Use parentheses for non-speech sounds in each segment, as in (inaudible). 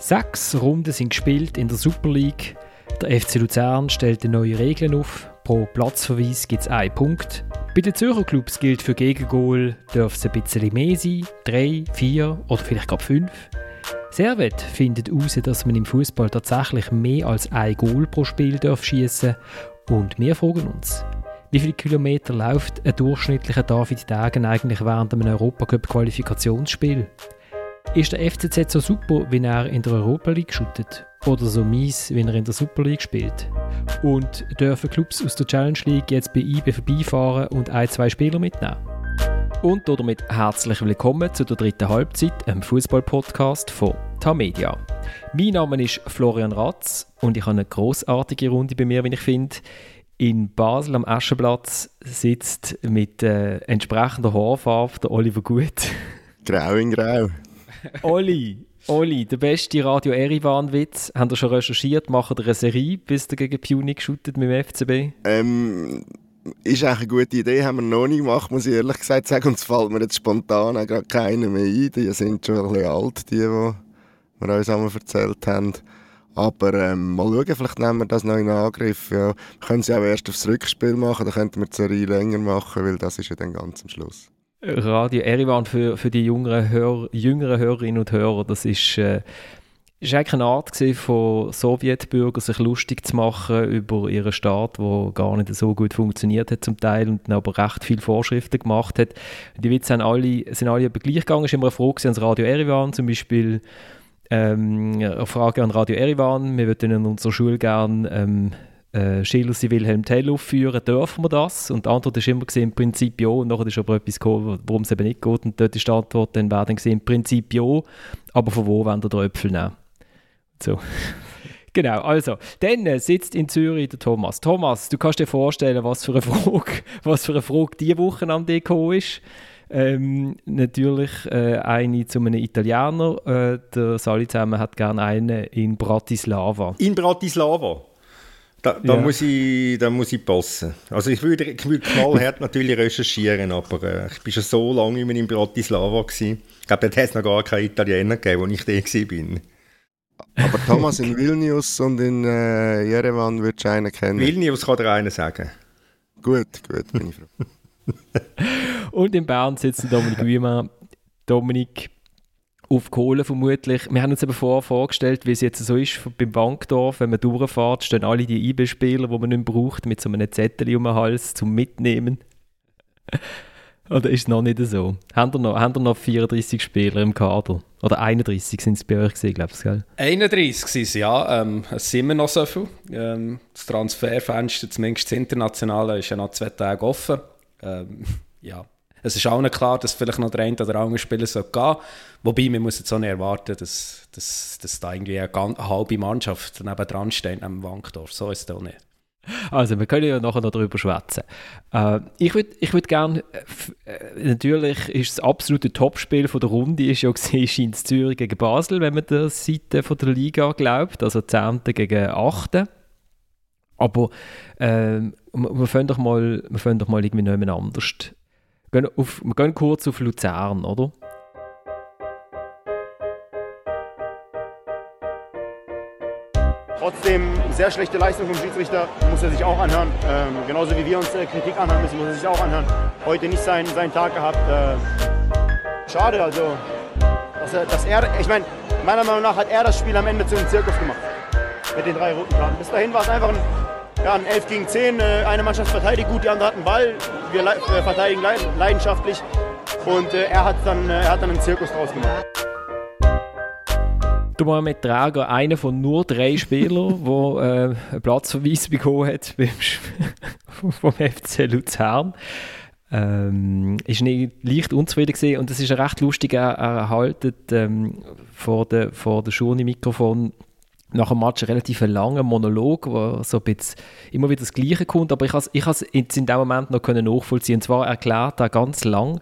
Sechs Runden sind gespielt in der Super League. Der FC Luzern stellt neue Regeln auf. Pro Platzverweis gibt es einen Punkt. Bei den Zürcher Clubs gilt für Gegengol, darf es ein bisschen mehr sein, drei, vier oder vielleicht gar fünf. Servet findet heraus, dass man im Fußball tatsächlich mehr als ein Goal pro Spiel darf schießen und wir fragen uns, wie viele Kilometer läuft ein durchschnittlicher David Degen eigentlich während einem Europacup-Qualifikationsspiel? Ist der FCZ so super, wie er in der Europa League shootet? Oder so mies, wie er in der Super League spielt? Und dürfen Clubs aus der Challenge League jetzt bei IB vorbeifahren und ein, zwei Spieler mitnehmen? Und damit herzlich willkommen zu der dritten Halbzeit, einem Fußball-Podcast von Tamedia. Mein Name ist Florian Ratz und ich habe eine großartige Runde bei mir, wie ich finde. In Basel am Aschenplatz sitzt mit äh, entsprechender Haarfarbe der Oliver Gut. Grau in Grau. Oli, Oli, der beste Radio Erivan-Witz. Habt ihr schon recherchiert? Machen ihr eine Serie, bis ihr gegen Puni shootet mit dem FCB? Ähm, ist eigentlich eine gute Idee, haben wir noch nicht gemacht, muss ich ehrlich gesagt sagen. Und es fällt mir jetzt spontan auch gerade keiner mehr ein. Die sind schon ein bisschen alt, die, die wir uns einmal erzählt haben. Aber ähm, mal schauen, vielleicht nehmen wir das noch in Angriff. Ja. Wir können ja auch erst aufs Rückspiel machen, dann könnten wir die Serie länger machen, weil das ist ja dann ganz am Schluss. Radio Erivan für, für die jüngeren, Hör, jüngeren Hörerinnen und Hörer, das ist, äh, ist eigentlich eine Art von Sowjetbürgern, sich lustig zu machen über ihren Staat, der gar nicht so gut funktioniert hat zum Teil und aber recht viele Vorschriften gemacht hat. Die Witze sind alle, sind alle gleich gegangen. Es ist immer eine Frage an Radio Erivan, zum Beispiel ähm, eine Frage an Radio Erivan. Wir würden in unserer Schule gerne ähm, äh, Schiller sie Wilhelm Tell aufführen, dürfen wir das? Und die Antwort ist immer im Prinzip ja. Und nachher ist aber etwas gekommen, warum es eben nicht geht. Und dort ist die Antwort dann wäre dann im Prinzip ja. Aber von wo wollen wir den Äpfel nehmen? So. (laughs) Genau, also, dann äh, sitzt in Zürich der Thomas. Thomas, du kannst dir vorstellen, was für eine (laughs) Frage, was für eine Frage diese Woche am Deko ist. Ähm, natürlich äh, eine zu einem Italiener. Äh, der Sali zusammen hat gerne eine in Bratislava. In Bratislava? Da, da, ja. muss ich, da muss ich passen. Also ich würde, ich würde knallhart (laughs) natürlich recherchieren, aber äh, ich war schon so lange immer in Bratislava. Gewesen. Ich glaube, dort hat es noch gar keinen Italiener gegeben, wo ich da war. Aber Thomas in Vilnius und in äh, Jerewan würdest du einen kennen. Vilnius kann dir einer sagen. Gut, gut, bin ich froh. (laughs) und in Bern sitzen Dominik Wiemann. Dominik, auf Kohle vermutlich. Wir haben uns eben vorher vorgestellt, wie es jetzt so ist beim Bankdorf, wenn man durchfährt, stehen alle die IB-Spieler, die man nicht braucht, mit so einem Zettel um den Hals zum Mitnehmen. (laughs) Oder ist es noch nicht so? Haben wir noch, haben wir noch 34 Spieler im Kader? Oder 31 sind es bei euch gewesen, glaube ich, gell? 31 sind es, ja. Ähm, es sind immer noch so viel. Ähm, das Transferfenster, zumindest das Internationale, ist ja noch zwei Tage offen. Ähm, (laughs) ja, es ist auch nicht klar, dass vielleicht noch der eine oder andere Spieler so gehen Wobei, man muss jetzt auch nicht erwarten, dass, dass, dass da irgendwie eine, eine halbe Mannschaft neben dran steht, am Wankdorf. So ist es auch nicht. Also, wir können ja nachher noch darüber schwätzen. Äh, ich würde ich würd gerne, äh, natürlich ist das absolute Topspiel von der Runde, ist ja gesehen, (laughs) Zürich gegen Basel, wenn man der Seite von der Liga glaubt, also 10. gegen 8. Aber äh, wir fangen doch mal, wir fangen doch mal irgendwie noch anders gehen auf, wir gehen kurz auf Luzern, oder? Trotzdem sehr schlechte Leistung vom Schiedsrichter, muss er sich auch anhören. Ähm, genauso wie wir uns äh, Kritik anhören müssen, muss er sich auch anhören. Heute nicht seinen, seinen Tag gehabt. Äh, schade, also, dass er, dass er ich meine, meiner Meinung nach hat er das Spiel am Ende zu einem Zirkus gemacht. Mit den drei roten Karten. Bis dahin war es einfach ein ja, ein 11 gegen 10. Äh, eine Mannschaft verteidigt gut, die andere hat einen Ball. Wir äh, verteidigen leidenschaftlich. Und äh, er, hat dann, er hat dann einen Zirkus draus gemacht. Der Mohamed Trager, einer von nur drei Spielern, (laughs) der äh, einen Platzverweis bekommen hat beim (laughs) vom FC Luzern. Ähm, ist nicht leicht unzufrieden gewesen. und das ist recht lustig erhalten ähm, vor der vor der Schurni-Mikrofon nach dem Match einen relativ langen Monolog, wo so ein bisschen immer wieder das Gleiche kommt, aber ich habe ich es in dem Moment noch können nachvollziehen. Und zwar erklärt er ganz lang,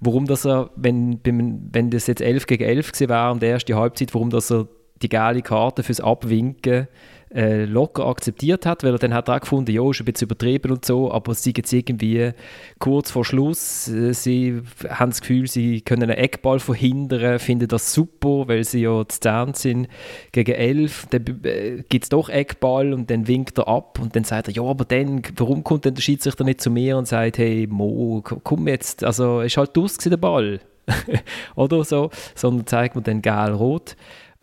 warum das er, wenn, wenn das jetzt 11 gegen 11 gewesen wäre und die erste Halbzeit, warum das er die geile Karte fürs Abwinken äh, locker akzeptiert hat, weil er dann hat auch gefunden, ja, ist ein bisschen übertrieben und so, aber sie jetzt irgendwie kurz vor Schluss, äh, sie haben das Gefühl, sie können einen Eckball verhindern, finden das super, weil sie ja zu 10 sind gegen 11, dann äh, gibt es doch Eckball und dann winkt er ab und dann sagt er, ja, aber dann, warum kommt denn der Schiedsrichter nicht zu mir und sagt, hey Mo, komm jetzt, also ist halt aus der Ball, (laughs) oder so, sondern zeigt mir dann gelb-rot.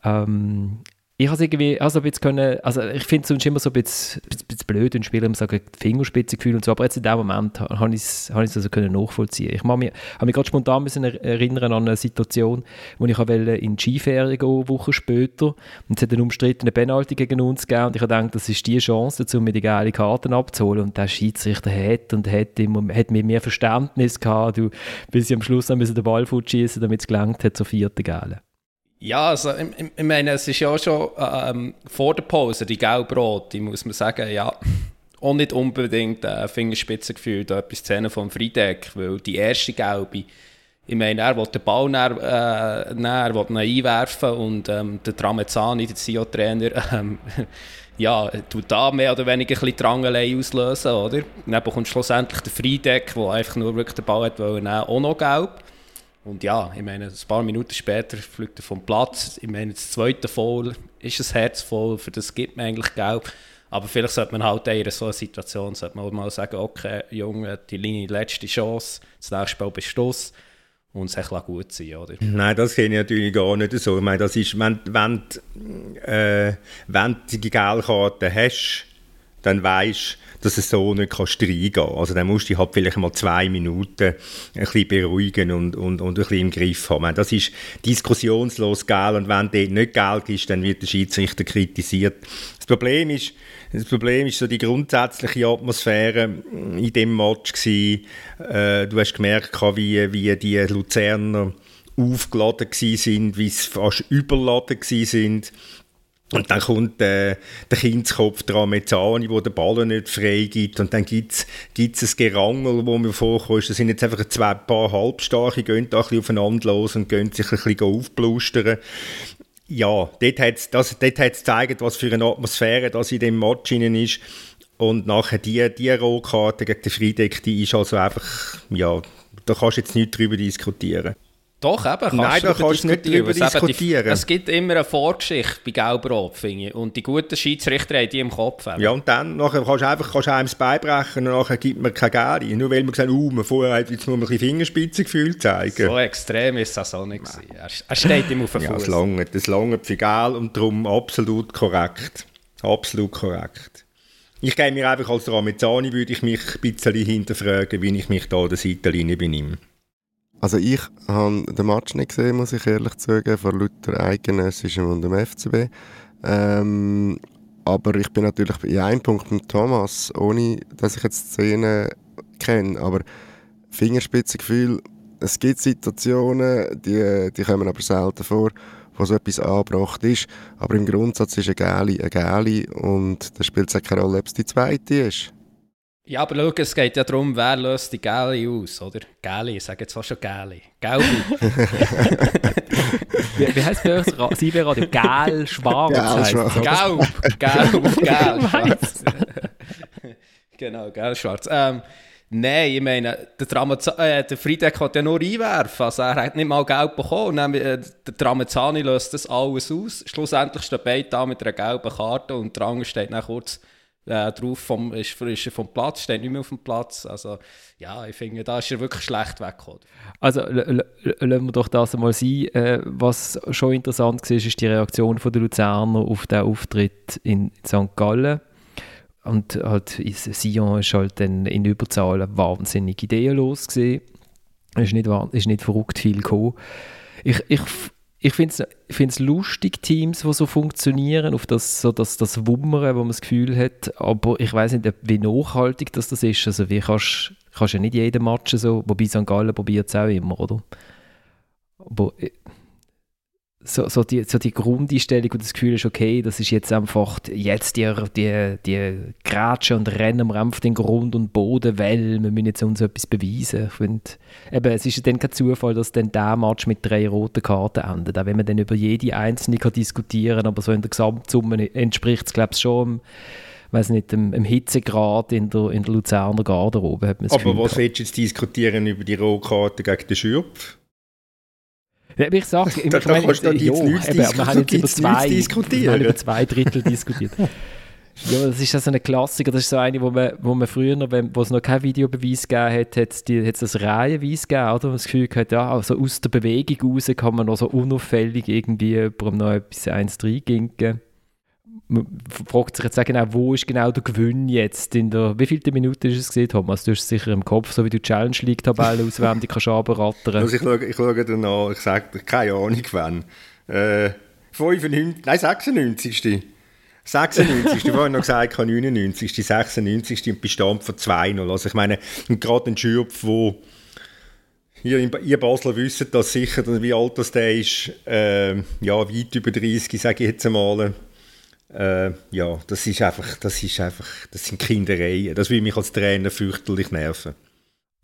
Ähm, ich habe irgendwie, also ein bisschen können, also ich finde es sonst immer so ein bisschen, ein bisschen blöd, Spieler immer sagen, Fingerspitzengefühl und so, aber jetzt in dem Moment habe ich es also können nachvollziehen. Ich habe mich, mich gerade spontan müssen erinnern an eine Situation, wo ich wollte in die Skiferien gehen, Wochen später, und es hat einen umstrittenen Penalty gegen uns gegeben und ich habe gedacht, das ist die Chance, um mir die geile Karten abzuholen und der Schiedsrichter hat und hat, immer, hat mit mir Verständnis gehabt, du, bis sie am Schluss dann den Ball schießen, damit es gelangt hat zur vierten Gale. Ja, also ich, ich, meine, es ist ja schon ähm, vor der Pause, die gelb-rote, muss man sagen, ja, auch nicht unbedingt äh, Fingerspitzengefühl, da etwas Szene vom Friedeck, weil die erste gelbe, ich meine, er will den Ball näher, äh, näher will ihn einwerfen und ähm, der Tramezzani, der CEO-Trainer, (laughs) ähm, ja, tut da mehr oder weniger ein bisschen Drangelei auslösen, oder? Und dann bekommt schlussendlich der Friedeck, der einfach nur wirklich den Ball hat, weil er auch noch gelb. Und ja, ich meine, ein paar Minuten später fliegt er vom Platz. Ich meine, das zweite Foul ist ein Herz voll, für das gibt man eigentlich Gelb. Aber vielleicht sollte man halt in so einer Situation sollte man mal sagen, okay, Junge, die Linie, letzte Chance, das nächste Spiel Beschluss und es echt gut sein, oder? Nein, das kenne ich natürlich gar nicht so. Ich meine, das ist, wenn, wenn, äh, wenn du die Gelkarte hast, dann weißt dass es so nicht reingehen kannst. Also dann musst du halt vielleicht mal zwei Minuten ein bisschen beruhigen und, und, und ein bisschen im Griff haben. Das ist diskussionslos geil und wenn dort nicht geil ist, dann wird der Schiedsrichter kritisiert. Das Problem ist, das Problem ist so die grundsätzliche Atmosphäre in dem Match gewesen. Äh, du hast gemerkt, wie, wie die Luzerner aufgeladen sind, wie sie fast überladen sind und dann kommt äh, der Kindskopf dran mit Zahni, wo der Ball nicht frei gibt. Und dann gibt es ein Gerangel, wo mir vorkommt. Das sind jetzt einfach zwei paar Halbstarke, die gehen da ein bisschen aufeinander los und gehen sich ein bisschen aufblustern. Ja, dort hat es gezeigt, was für eine Atmosphäre das in dem Match ist. Und nachher die, die Rohkarte gegen den Friedeck, die ist also einfach, ja, da kannst du jetzt nicht drüber diskutieren. Doch, eben, kannst Nein, da kannst du nicht darüber diskutieren. Die, es gibt immer eine Vorgeschichte bei Gelbrot, finde ich. Und die guten Schiedsrichter haben die im Kopf. Eben. Ja, und dann nachher kannst du einfach kannst einem das beibrechen und nachher gibt man keine Gäri. Nur weil man gesagt uh, man vorher hat, jetzt man ein bisschen Fingerspitzengefühl zeigen. So extrem ist das auch nicht. Er, er steht ihm auf den Fuß. Ja, das lange, lange für Gel und darum absolut korrekt. Absolut korrekt. Ich gehe mir einfach als Ramezani, würde ich mich ein bisschen hinterfragen, wie ich mich da an der Seitenlinie benehme. Also ich habe den Match nicht gesehen, muss ich ehrlich sagen, von Luther Eidgenössischem und dem FCB. Ähm, aber ich bin natürlich in einem Punkt mit Thomas, ohne dass ich jetzt die Szene kenne. Aber Fingerspitzengefühl, es gibt Situationen, die, die kommen aber selten vor, wo so etwas angebracht ist. Aber im Grundsatz ist eine Gäli eine Gäli und da spielt es keine Rolle, ob es die zweite ist. Ja, aber schau, es geht ja darum, wer löst die Gäli aus, oder? Gäli, ich sage jetzt fast schon Gäli. Gelbi. (laughs) wie, wie heisst bei euch? Cyberradio? Gel, schwarz. Gelb, gelb, (laughs) gelb, schwarz. (laughs) genau, gelb, schwarz. Ähm, Nein, ich meine, der, Tramazza äh, der Friedeck hat ja nur einwerfen. Also er hat nicht mal Gelb bekommen. Und dann, äh, der Tramezzani löst das alles aus. Schlussendlich steht beide da mit einer gelben Karte und der andere steht dann kurz äh, drauf vom, ist, ist vom Platz, steht nicht mehr auf dem Platz. Also ja, ich finde, da ist er wirklich schlecht weggekommen. Also lassen wir doch das einmal sein. Äh, was schon interessant war, ist die Reaktion der Luzerner auf den Auftritt in St. Gallen. Und halt Sion ist halt dann in Überzahl wahnsinnig ideenlos gesehen. Es ist nicht, ist nicht verrückt viel gekommen. Ich, ich ich finde es lustig, Teams, die so funktionieren, auf das, so das, das Wummern, wo man das Gefühl hat, aber ich weiß nicht, wie nachhaltig das, das ist. Also wie kannst du ja nicht jeden Match so, wobei St. Gallen probiert es auch immer, oder? Aber äh, so, so, die, so die Grundeinstellung und das Gefühl ist, okay, das ist jetzt einfach jetzt die, die, die Grätsche und Rennen wir einfach den Grund und Boden, weil wir müssen jetzt uns etwas beweisen. Ich find, eben, es ist dann kein Zufall, dass dann der Match mit drei roten Karten endet, auch wenn man dann über jede einzelne kann diskutieren aber so in der Gesamtsumme entspricht es, glaube ich, schon weiß nicht, im, im Hitzegrad in der, in der Luzerner Garderobe. Hat aber Gefühl was willst du jetzt diskutieren über die Rotkarte gegen den Schürpf? Ja, ich sage, (laughs) ich da, meine, da ja, eben, wir haben jetzt über zwei, wir haben über zwei Drittel (laughs) diskutiert. Ja, das ist ja so ein Klassiker. Das ist so eine, wo man, wo man früher, noch, wo es noch kein Videobeweis gegeben hat, hat es das Reihenweise gegeben, oder? Man das Gefühl gehabt, ja, also aus der Bewegung raus kann man noch so unauffällig irgendwie jemandem noch etwas eins reinginken man fragt sich jetzt auch genau, wo ist genau der Gewinn jetzt? In der, wie viele Minute ist es gesehen, Thomas? Du hast es sicher im Kopf, so wie du Challenge League-Tabelle (laughs) auswendig kannst runterrattern. Also ich schaue, ich schaue danach, ich sage keine Ahnung wann. Äh, 95, nein 96. 96. du hast noch gesagt, 99. 96. im Bestand von 2-0. Also ich meine, gerade ein Schürpf, wo ihr, ihr Basler wisst das sicher, wie alt das der ist, äh, ja, weit über 30, sage ich jetzt einmal. Äh, ja, das ist einfach, das ist einfach, das sind Kindereien. Das will mich als Trainer fürchterlich nerven.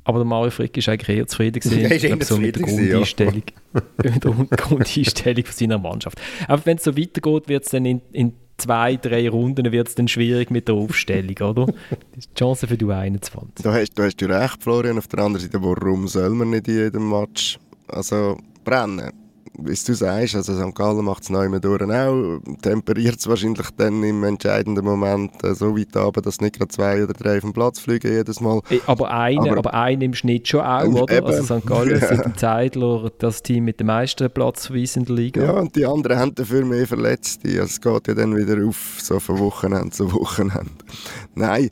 Aber der Mario Frick ist eigentlich eher zufrieden (laughs) gewesen, ja, ist glaub, so mit der Grundeinstellung, ja. (laughs) mit der Grundeinstellung von seiner Mannschaft. Aber wenn es so weitergeht, wird es dann in, in zwei, drei Runden wird's dann schwierig mit der Aufstellung, oder? Das (laughs) ist die Chance für die 21. Da hast, da hast du recht, Florian. Auf der anderen Seite, warum soll man nicht in jedem Match also brennen? Wie du sagst, also St. Gallen macht es neu durch auch, temperiert es wahrscheinlich dann im entscheidenden Moment äh, so weit ab, dass nicht gerade zwei oder drei vom Platz fliegen jedes Mal. Aber einen, aber, aber einen im Schnitt schon auch, ähm, oder? Eben. Also St. Gallen ja. (laughs) sind im Zeitler das Team mit dem meisten Platzverweis in der Liga. Ja, und die anderen haben dafür mehr Verletzte. Also es geht ja dann wieder auf, so von Wochenende zu Wochenende. (laughs) Nein,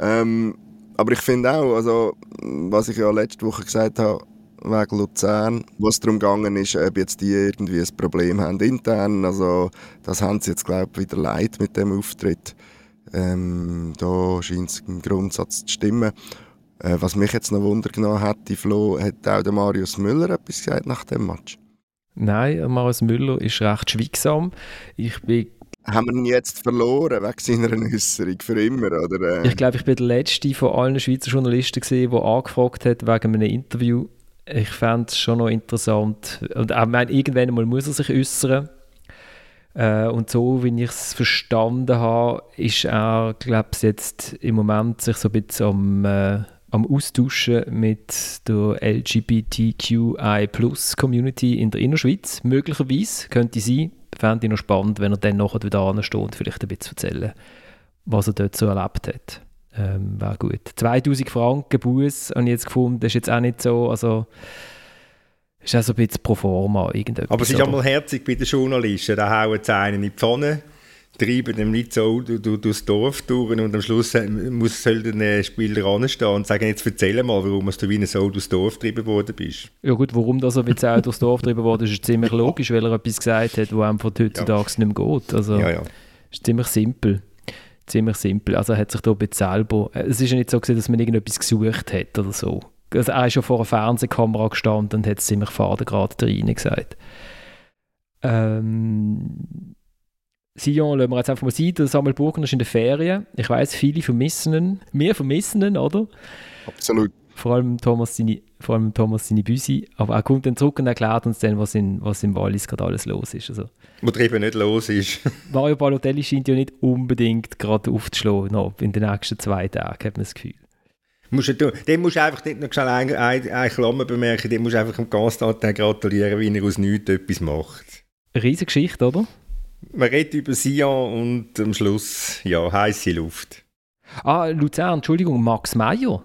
ähm, aber ich finde auch, also, was ich ja letzte Woche gesagt habe, wegen Luzern, wo es darum gegangen ist, ob jetzt die irgendwie ein Problem haben intern. Also das haben sie jetzt, glaube ich, wieder leid mit dem Auftritt. Ähm, da scheint es im Grundsatz zu stimmen. Äh, was mich jetzt noch Wunder genommen hat, die Flo, hat auch der Marius Müller etwas gesagt nach dem Match? Nein, Marius Müller ist recht schweigsam. Ich bin haben wir ihn jetzt verloren wegen seiner Äußerung für immer? Oder, äh? Ich glaube, ich bin der Letzte von allen Schweizer Journalisten, gewesen, der angefragt hat wegen einem Interview ich fände es schon noch interessant. Und auch, meine, irgendwann mal muss er sich äußern. Äh, und so, wie ich es verstanden habe, ist er, glaube ich, jetzt im Moment sich so ein bisschen am, äh, am Austauschen mit der LGBTQI-Plus-Community in der Innerschweiz. Möglicherweise könnte sein. Fände ich noch spannend, wenn er dann nachher wieder ansteht und vielleicht ein bisschen erzählen, was er dort so erlebt hat ähm, wäre gut. 2000 Franken Buß habe ich jetzt gefunden, das ist jetzt auch nicht so, also ist auch so ein bisschen pro forma irgendetwas. Aber es ist auch mal herzig bei den Journalisten, da hauen sie einen in die Pfanne, treiben dem nicht so durch, durch, durchs Dorf durch und am Schluss muss, soll der Spieler anstehen und sagen, jetzt erzähl mal, warum du wie ein so durchs Dorf getrieben worden bist. Ja gut, warum das so wie auch durchs Dorf getrieben worden ist, ist ziemlich logisch, weil er etwas gesagt hat, was einfach heutzutage ja. nicht mehr geht. Also, ja, ja. ist ziemlich simpel ziemlich simpel. Also hat sich da selber, äh, es ist ja nicht so gewesen, dass man irgendetwas gesucht hat oder so. Also er ist schon vor einer Fernsehkamera gestanden und hat ziemlich fade gerade rein gesagt. Ähm, Sion lassen wir jetzt einfach mal sein. Der Samuel Burgner ist in der Ferien. Ich weiß, viele vermissen ihn. Wir vermissen ihn, oder? Absolut vor allem Thomas seine, vor allem Thomas seine Büsi, aber er kommt dann zurück und erklärt uns dann, was in, was in Wallis gerade alles los ist. Also, was eben nicht los ist. (laughs) Mario Balotelli scheint ja nicht unbedingt gerade aufzuschlagen noch in den nächsten zwei Tagen, hat man das Gefühl. Musst du, dem musst du einfach nicht noch schnell eine, eine, eine Klammer bemerken, dem musst du einfach dem Constantin gratulieren, wie er aus nichts etwas macht. Eine riesige Geschichte, oder? Man redet über Sion und am Schluss, ja, heiße Luft. Ah, Luzern, Entschuldigung, Max Meyer.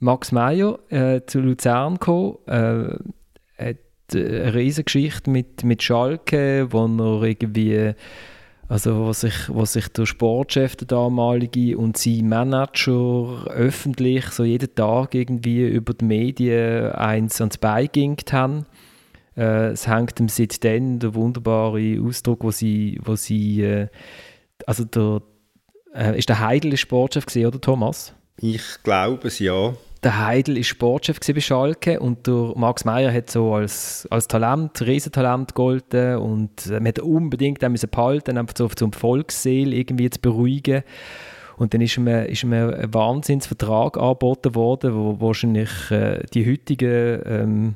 Max Meyer äh, zu Luzern gekommen, äh, hat eine riesige Geschichte mit, mit Schalke, wo er irgendwie, also wo sich, wo sich der Sportchef, der damalige, und sein Manager öffentlich so jeden Tag irgendwie über die Medien eins ans Bein gegingt haben. Äh, es hängt ihm seitdem der wunderbare Ausdruck, wo sie, wo sie äh, also der, äh, ist der Heidel Sportchef gesehen oder Thomas? Ich glaube es, ja. Der Heidel ist Sportchef bei Schalke und der Max Meyer hat so als, als Talent, Riesentalent gegolten und man hat unbedingt den müssen behalten, einfach so zum Volksseele irgendwie zu beruhigen. Und dann ist ihm, ist ihm ein Wahnsinnsvertrag angeboten worden, wo wahrscheinlich äh, die heutigen ähm,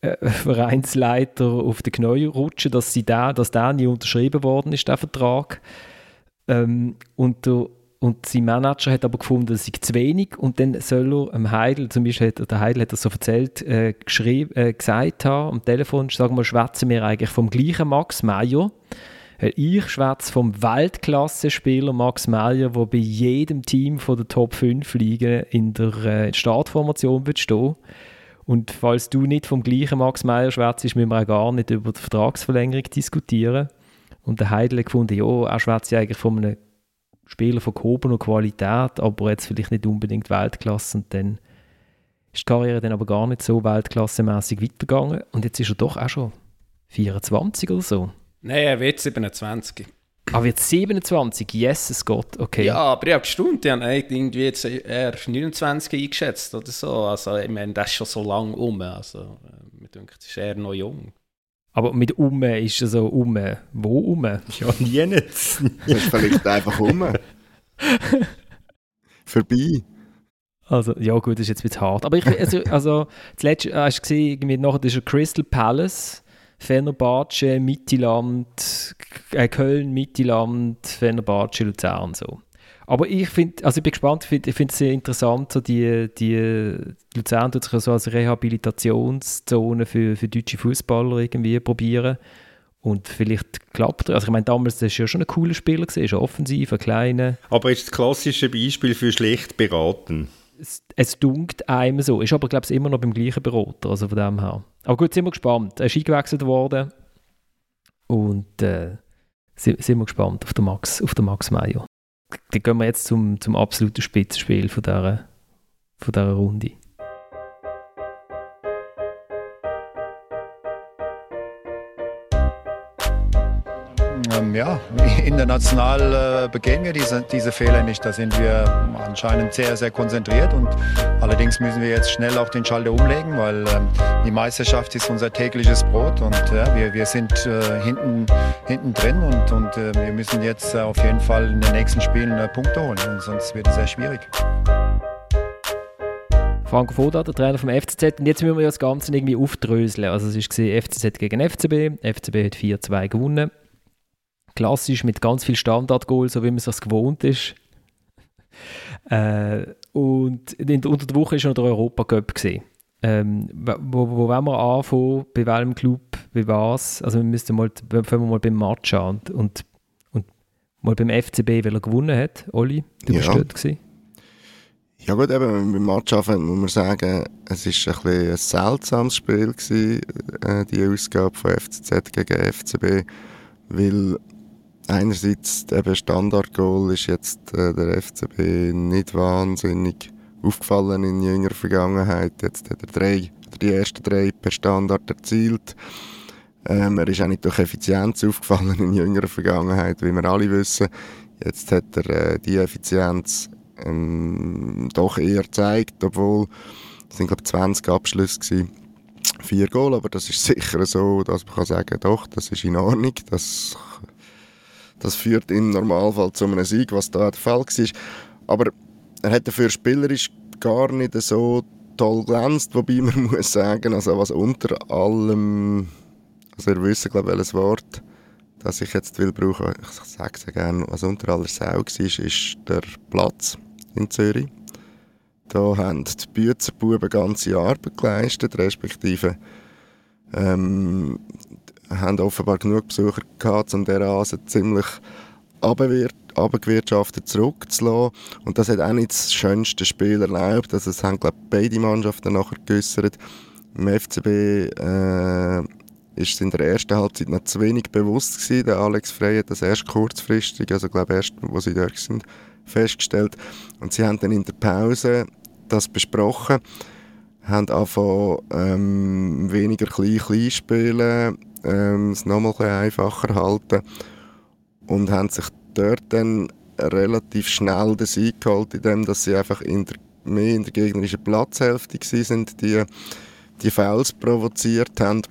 äh, (laughs) Vereinsleiter auf den Knie rutschen, dass, sie da, dass der nie unterschrieben worden ist, der Vertrag. Ähm, und der und sein Manager hat aber gefunden, das sei zu wenig. Und dann soll er am Heidel, zum Beispiel hat, der Heidel hat das so erzählt, äh, äh, gesagt haben, am Telefon, sagen wir, schwätzen wir eigentlich vom gleichen Max Meyer. Ich schwätze vom Weltklasse-Spieler Max Meyer, der bei jedem Team von der Top 5 Ligen in der äh, Startformation wird stehen. Und falls du nicht vom gleichen Max Meyer schwätzt, müssen wir auch gar nicht über die Vertragsverlängerung diskutieren. Und der Heidel hat gefunden, ja, er schwätzt ja eigentlich von einem Spieler von gehobener Qualität, aber jetzt vielleicht nicht unbedingt Weltklasse. Und dann ist die Karriere dann aber gar nicht so weltklassemäßig weitergegangen. Und jetzt ist er doch auch schon 24 oder so. Nein, er wird 27. Ah, wird 27? Jesus Gott, okay. Ja, aber ich habe gestimmt, die haben irgendwie jetzt eher 29 eingeschätzt oder so. Also, ich meine, das ist schon so lange um. Also, äh, mir denkt, ist eher noch jung. Aber mit um ist es so um. Wo um? Ja, nie nicht. vielleicht einfach um. (laughs) Vorbei. Also, ja gut, das ist jetzt ein bisschen hart. Aber ich, also, also zuletzt äh, hast du gesehen, irgendwie nachher ist Crystal Palace, Fenerbahce, Mittelland, äh, Köln, Mittelland, Fenerbahce, Luzern so. Aber ich finde, also ich bin gespannt, ich finde es sehr interessant, so die, die Luzern tut sich so als Rehabilitationszone für, für deutsche Fußballer irgendwie probieren. Und vielleicht klappt er. Also ich meine, damals war ja schon ein cooler Spieler, gewesen, ein offensiv, ein kleiner. Aber ist das klassische Beispiel für schlecht beraten? Es, es dunkt einem so. Ist aber, glaube ich, immer noch beim gleichen Berater, also von dem her. Aber gut, sind wir gespannt. Er ist eingewechselt worden und äh, sind, sind wir gespannt auf den Max, auf den Max Meyer dann gehen wir jetzt zum, zum absoluten Spitzenspiel von dieser, von dieser Runde. Ähm, ja, international äh, begehen wir diese, diese Fehler nicht. Da sind wir anscheinend sehr, sehr konzentriert. Und allerdings müssen wir jetzt schnell auch den Schalter umlegen, weil ähm, die Meisterschaft ist unser tägliches Brot. Und ja, wir, wir sind äh, hinten, hinten drin und, und äh, wir müssen jetzt äh, auf jeden Fall in den nächsten Spielen äh, Punkte holen. Und sonst wird es sehr schwierig. Franco Foda, der Trainer vom FCZ. Und jetzt müssen wir das Ganze irgendwie aufdröseln. Also es war FCZ gegen FCB. FCB hat 4-2 gewonnen klassisch mit ganz viel Standardgoal, so wie man es gewohnt ist. (laughs) Äh, und in, unter der Woche war schon der Europacup. Ähm, wo, wo wollen wir anfangen? Bei welchem Club? Bei was? Also wir müssen mal, fangen wir mal beim Match an und, und, und mal beim FCB, weil er gewonnen hat. Oli, du ja. bist dort gewesen. Ja gut, eben beim Match anfangen muss man sagen, es war ein, bisschen ein seltsames Spiel gewesen, äh, die Ausgabe von FCZ gegen FCB, weil einerseits eben Standardgoal ist jetzt äh, der FCB nicht wahnsinnig aufgefallen in jüngerer Vergangenheit. Jetzt hat er drei, die ersten drei per Standard erzielt. Ähm, er ist auch nicht durch Effizienz aufgefallen in jüngerer Vergangenheit, wie wir alle wissen. Jetzt hat er äh, die Effizienz ähm, doch eher gezeigt, obwohl es sind glaube 20 Abschlüsse gewesen. Vier Goal, aber das ist sicher so, dass man kann sagen, doch, das ist in Ordnung, das das führt im Normalfall zu einem Sieg, was da der Fall war. Aber er hat dafür spielerisch gar nicht so toll glänzt, wobei man (laughs) muss sagen, also was unter allem, also ihr wisst, glaube ich, welches Wort, das ich jetzt will brauchen, ich sage es gerne, was unter aller Sau war, ist der Platz in Zürich. Da haben die Büzerbuben ganze Arbeit geleistet, respektive ähm, haben offenbar genug Besucher gehabt, um diesen Rasen ziemlich abgewirtschaftet zurückzulassen. Und das hat auch nicht das schönste Spiel erlaubt. Also es haben, glaube ich, beide Mannschaften nachher geäussert. Im FCB äh, ist es in der ersten Halbzeit noch zu wenig bewusst gewesen. Der Alex Frey hat das erst kurzfristig, also glaube erst, wo sie dort sind, festgestellt. Und sie haben dann in der Pause das besprochen, haben angefangen, ähm, weniger klein-klein spielen, ähm, es nochmal ein einfacher halten und haben sich dort dann relativ schnell den Sieg geholt, indem dass sie einfach in der mehr in der gegnerischen Platzhälfte sind, die die Fouls provoziert haben.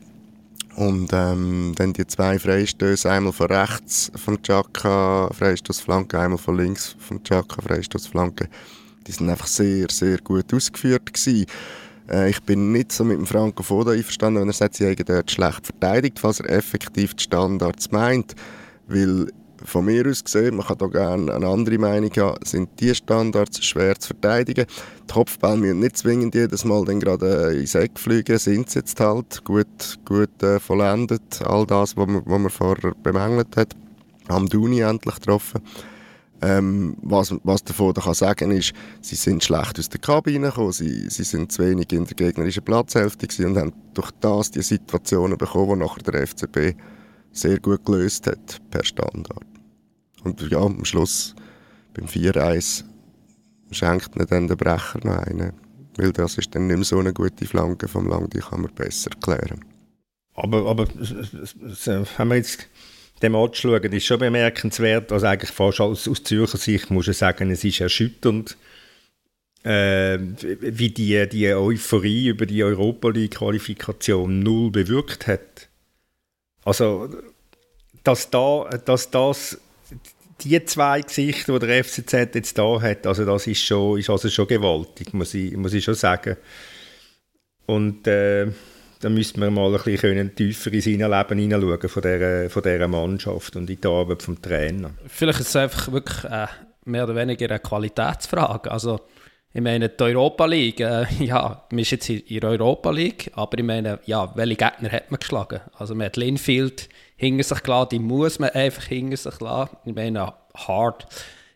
Und ähm, dann die zwei Freistöße, einmal von rechts vom Chaka, Freistoßflanke, einmal von links vom Chaka, Freistoßflanke, die sind einfach sehr, sehr gut ausgeführt gewesen. Äh, ich bin nicht so mit dem Franco Foda einverstanden, wenn er sagt, sie haben dort schlecht verteidigt, falls er effektiv die Standards meint, weil von mir aus gesehen, man kann da gerne eine andere Meinung haben, sind die Standards schwer zu verteidigen. Die Kopfbälle müssen nicht zwingend jedes Mal dann gerade ins Eck fliegen, sind sie jetzt halt gut, gut äh, vollendet, all das, was man, was man vorher bemängelt hat. Am Duni endlich getroffen. Ähm, was, was davon kann sagen ist, sie sind schlecht aus der Kabine gekommen, sie, sie sind zu wenig in der gegnerischen Platzhälfte und haben durch das die Situationen bekommen, die nachher der FCB sehr gut gelöst hat, per Standard. Und ja, am Schluss beim 4-1 schenkt ihnen dann der Brecher noch einen. Weil das ist dann nicht mehr so eine gute Flanke vom Lang, die kann man besser klären. Aber, aber wenn wir jetzt den Match schauen, ist schon bemerkenswert, also eigentlich fast aus, aus Zürcher Sicht muss ich sagen, es ist erschütternd, äh, wie die, die Euphorie über die Europa League-Qualifikation null bewirkt hat. Also, dass, da, dass das die zwei Gesichter, die der FCZ jetzt da hat, also das ist schon, ist also schon gewaltig, muss ich, muss ich schon sagen. Und äh, da müsste man mal ein bisschen tiefer in sein Leben hineinschauen von dieser, von dieser Mannschaft und in die Arbeit des Trainer. Vielleicht ist es einfach wirklich äh, mehr oder weniger eine Qualitätsfrage. Also ich meine, die Europa League, äh, (laughs) ja, man ist jetzt in der Europa League, aber ich meine, ja, welche Gegner hat man geschlagen? Also man hat Linfield hinter sich gelassen, die muss man einfach hinter sich lassen. Ich meine, hart.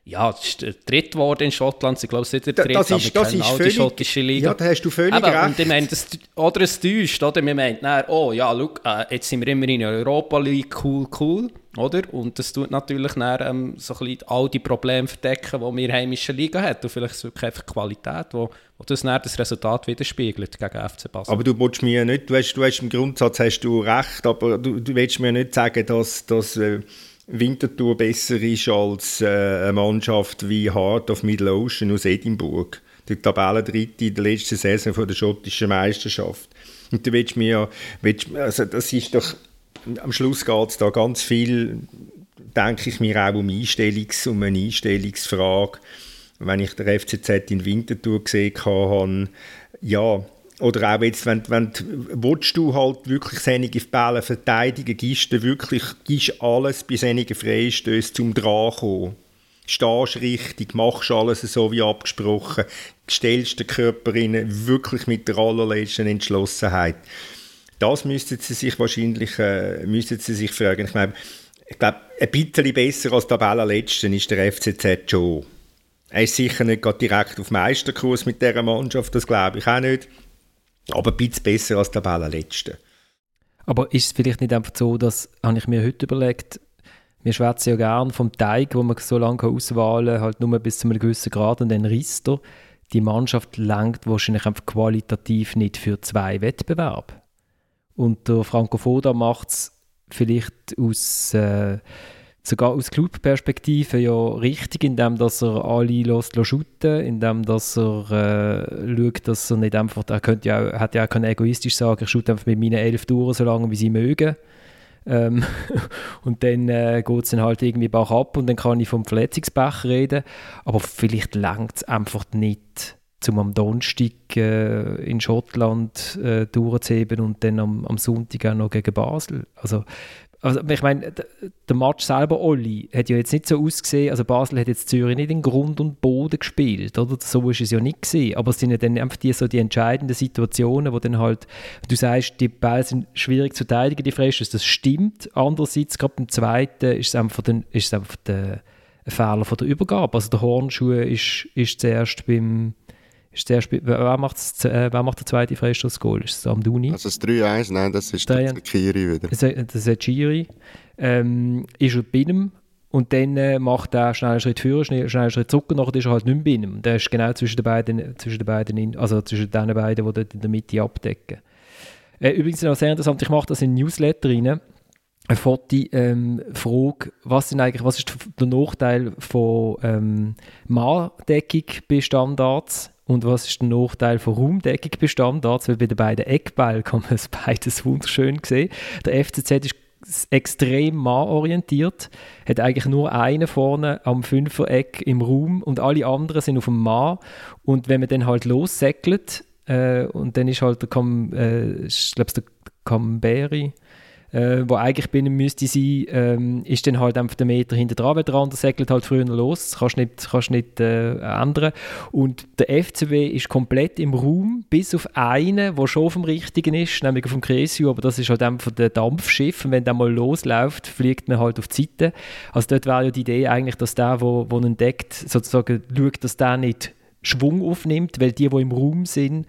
Ja, es ist der dritte geworden in Schottland. Ich glaube, es ist der dritte, das ist, das ist völlig, die schottische Liga. Ja, da hast du völlig Eben, recht. Und ich meine, das, oder es täuscht, oder? Wir meinen, oh ja, look, äh, jetzt sind wir immer in der Europa League, cool, cool, oder? Und das tut natürlich dann, ähm, so ein bisschen all die Probleme verdecken, die wir heimische Liga hat. Und vielleicht ist es wirklich einfach Qualität, wo, wo das dann das Resultat widerspiegelt gegen FC Basel. Aber du willst mir nicht, du hast, du hast im Grundsatz hast du recht, aber du, du willst mir nicht sagen, dass, dass äh, Winterthur besser ist als äh, eine Mannschaft wie Heart of Middle Ocean aus Edinburgh. Die Tabellendritte in der letzten Saison von der schottischen Meisterschaft. Und du willst mir, also das ist doch, am Schluss geht es da ganz viel, denke ich mir auch um, Einstellungs-, um eine Einstellungsfrage. Wenn ich der FCZ in Winterthur gesehen habe, ja, oder auch jetzt, wenn, wenn willst du halt wirklich seine Bälle verteidigen, gibst du wirklich gibst alles bei seinen Freistößen zum Drankommen. Stehst richtig, machst alles so wie abgesprochen, stellst den Körper rein, wirklich mit der allerletzten Entschlossenheit. Das müssten sie sich wahrscheinlich äh, müssten sie sich fragen. Ich meine, ich glaube, ein bisschen besser als Tabellenletzten ist der FCZ schon. Er ist sicher nicht direkt auf Meisterkurs mit dieser Mannschaft, das glaube ich auch nicht. Aber ein bisschen besser als der Tabellenletzte. Aber ist es vielleicht nicht einfach so, dass, habe ich mir heute überlegt, wir schwätzen ja gerne vom Teig, wo man so lange auswählen kann, halt nur bis zu einem gewissen Grad und dann risst er. Die Mannschaft langt wahrscheinlich einfach qualitativ nicht für zwei Wettbewerbe. Und der Franco Foda macht es vielleicht aus... Äh, sogar aus Clubperspektive ja richtig, indem dass er alle lässt, shooten, indem dass er äh, schaut, dass er nicht einfach, er könnte ja, hat ja auch können egoistisch sagen, ich shoote einfach mit meinen elf Touren so lange, wie sie mögen. Ähm, (laughs) und dann äh, geht es dann halt irgendwie bach ab und dann kann ich vom Verletzungsbech reden, aber vielleicht langt es einfach nicht zum am Donnerstag äh, in Schottland äh, durchzuheben und dann am, am Sonntag auch noch gegen Basel. Also also ich meine, der Match selber, Olli, hat ja jetzt nicht so ausgesehen, also Basel hat jetzt Zürich nicht in Grund und Boden gespielt, oder? So ist es ja nicht gewesen, aber es sind ja dann einfach die, so die entscheidenden Situationen, wo dann halt, du sagst, die Bälle sind schwierig zu verteidigen, die Freischüsse, das stimmt, andererseits, gerade beim zweiten, ist es einfach, den, ist es einfach der Fehler von der Übergabe, also der Hornschuh ist, ist zuerst beim ist der Spiel, wer, macht äh, wer macht den zweiten Freistoß-Goal? Ist es Amduni? Also das 3-1, nein, das ist der Kiri wieder. Das, ist der Kiri. Ähm, ist er bei ihm und dann äh, macht er schnell einen Schritt vor, schnell, schnell einen Schritt zurück und nachher ist er halt nicht mehr bei ihm. Der ist genau zwischen den beiden, zwischen den beiden also zwischen den beiden, die dort in der Mitte abdecken. Äh, übrigens noch sehr interessant, ich mache das in Newsletter rein. Eine Foto, ähm, Frage, was, eigentlich, was ist der Nachteil von ähm, Mahndeckung bei Standards? Und was ist der Nachteil von Raumdeckung bei Standards? Bei den beiden Eckbällen kann man es beides wunderschön sehen. Der FCZ ist extrem mannorientiert, hat eigentlich nur einen vorne am Fünfereck im Raum und alle anderen sind auf dem Mann. Und wenn man dann halt lossäckelt, äh, und dann ist halt der, Cam, äh, ich glaube, der Camberi, äh, wo eigentlich binnen müsste sein, ähm, ist dann halt einfach der Meter hinter dran, weil der andere segelt halt früher los, das kannst du nicht, kannst nicht äh, ändern. Und der FCW ist komplett im Raum, bis auf einen, der schon auf dem Richtigen ist, nämlich auf dem Cresio, aber das ist halt einfach der Dampfschiff und wenn der mal losläuft, fliegt man halt auf die Seite. Also dort wäre ja die Idee eigentlich, dass der, wo, wo ihn deckt, sozusagen schaut, dass der nicht Schwung aufnimmt, weil die, die im Raum sind,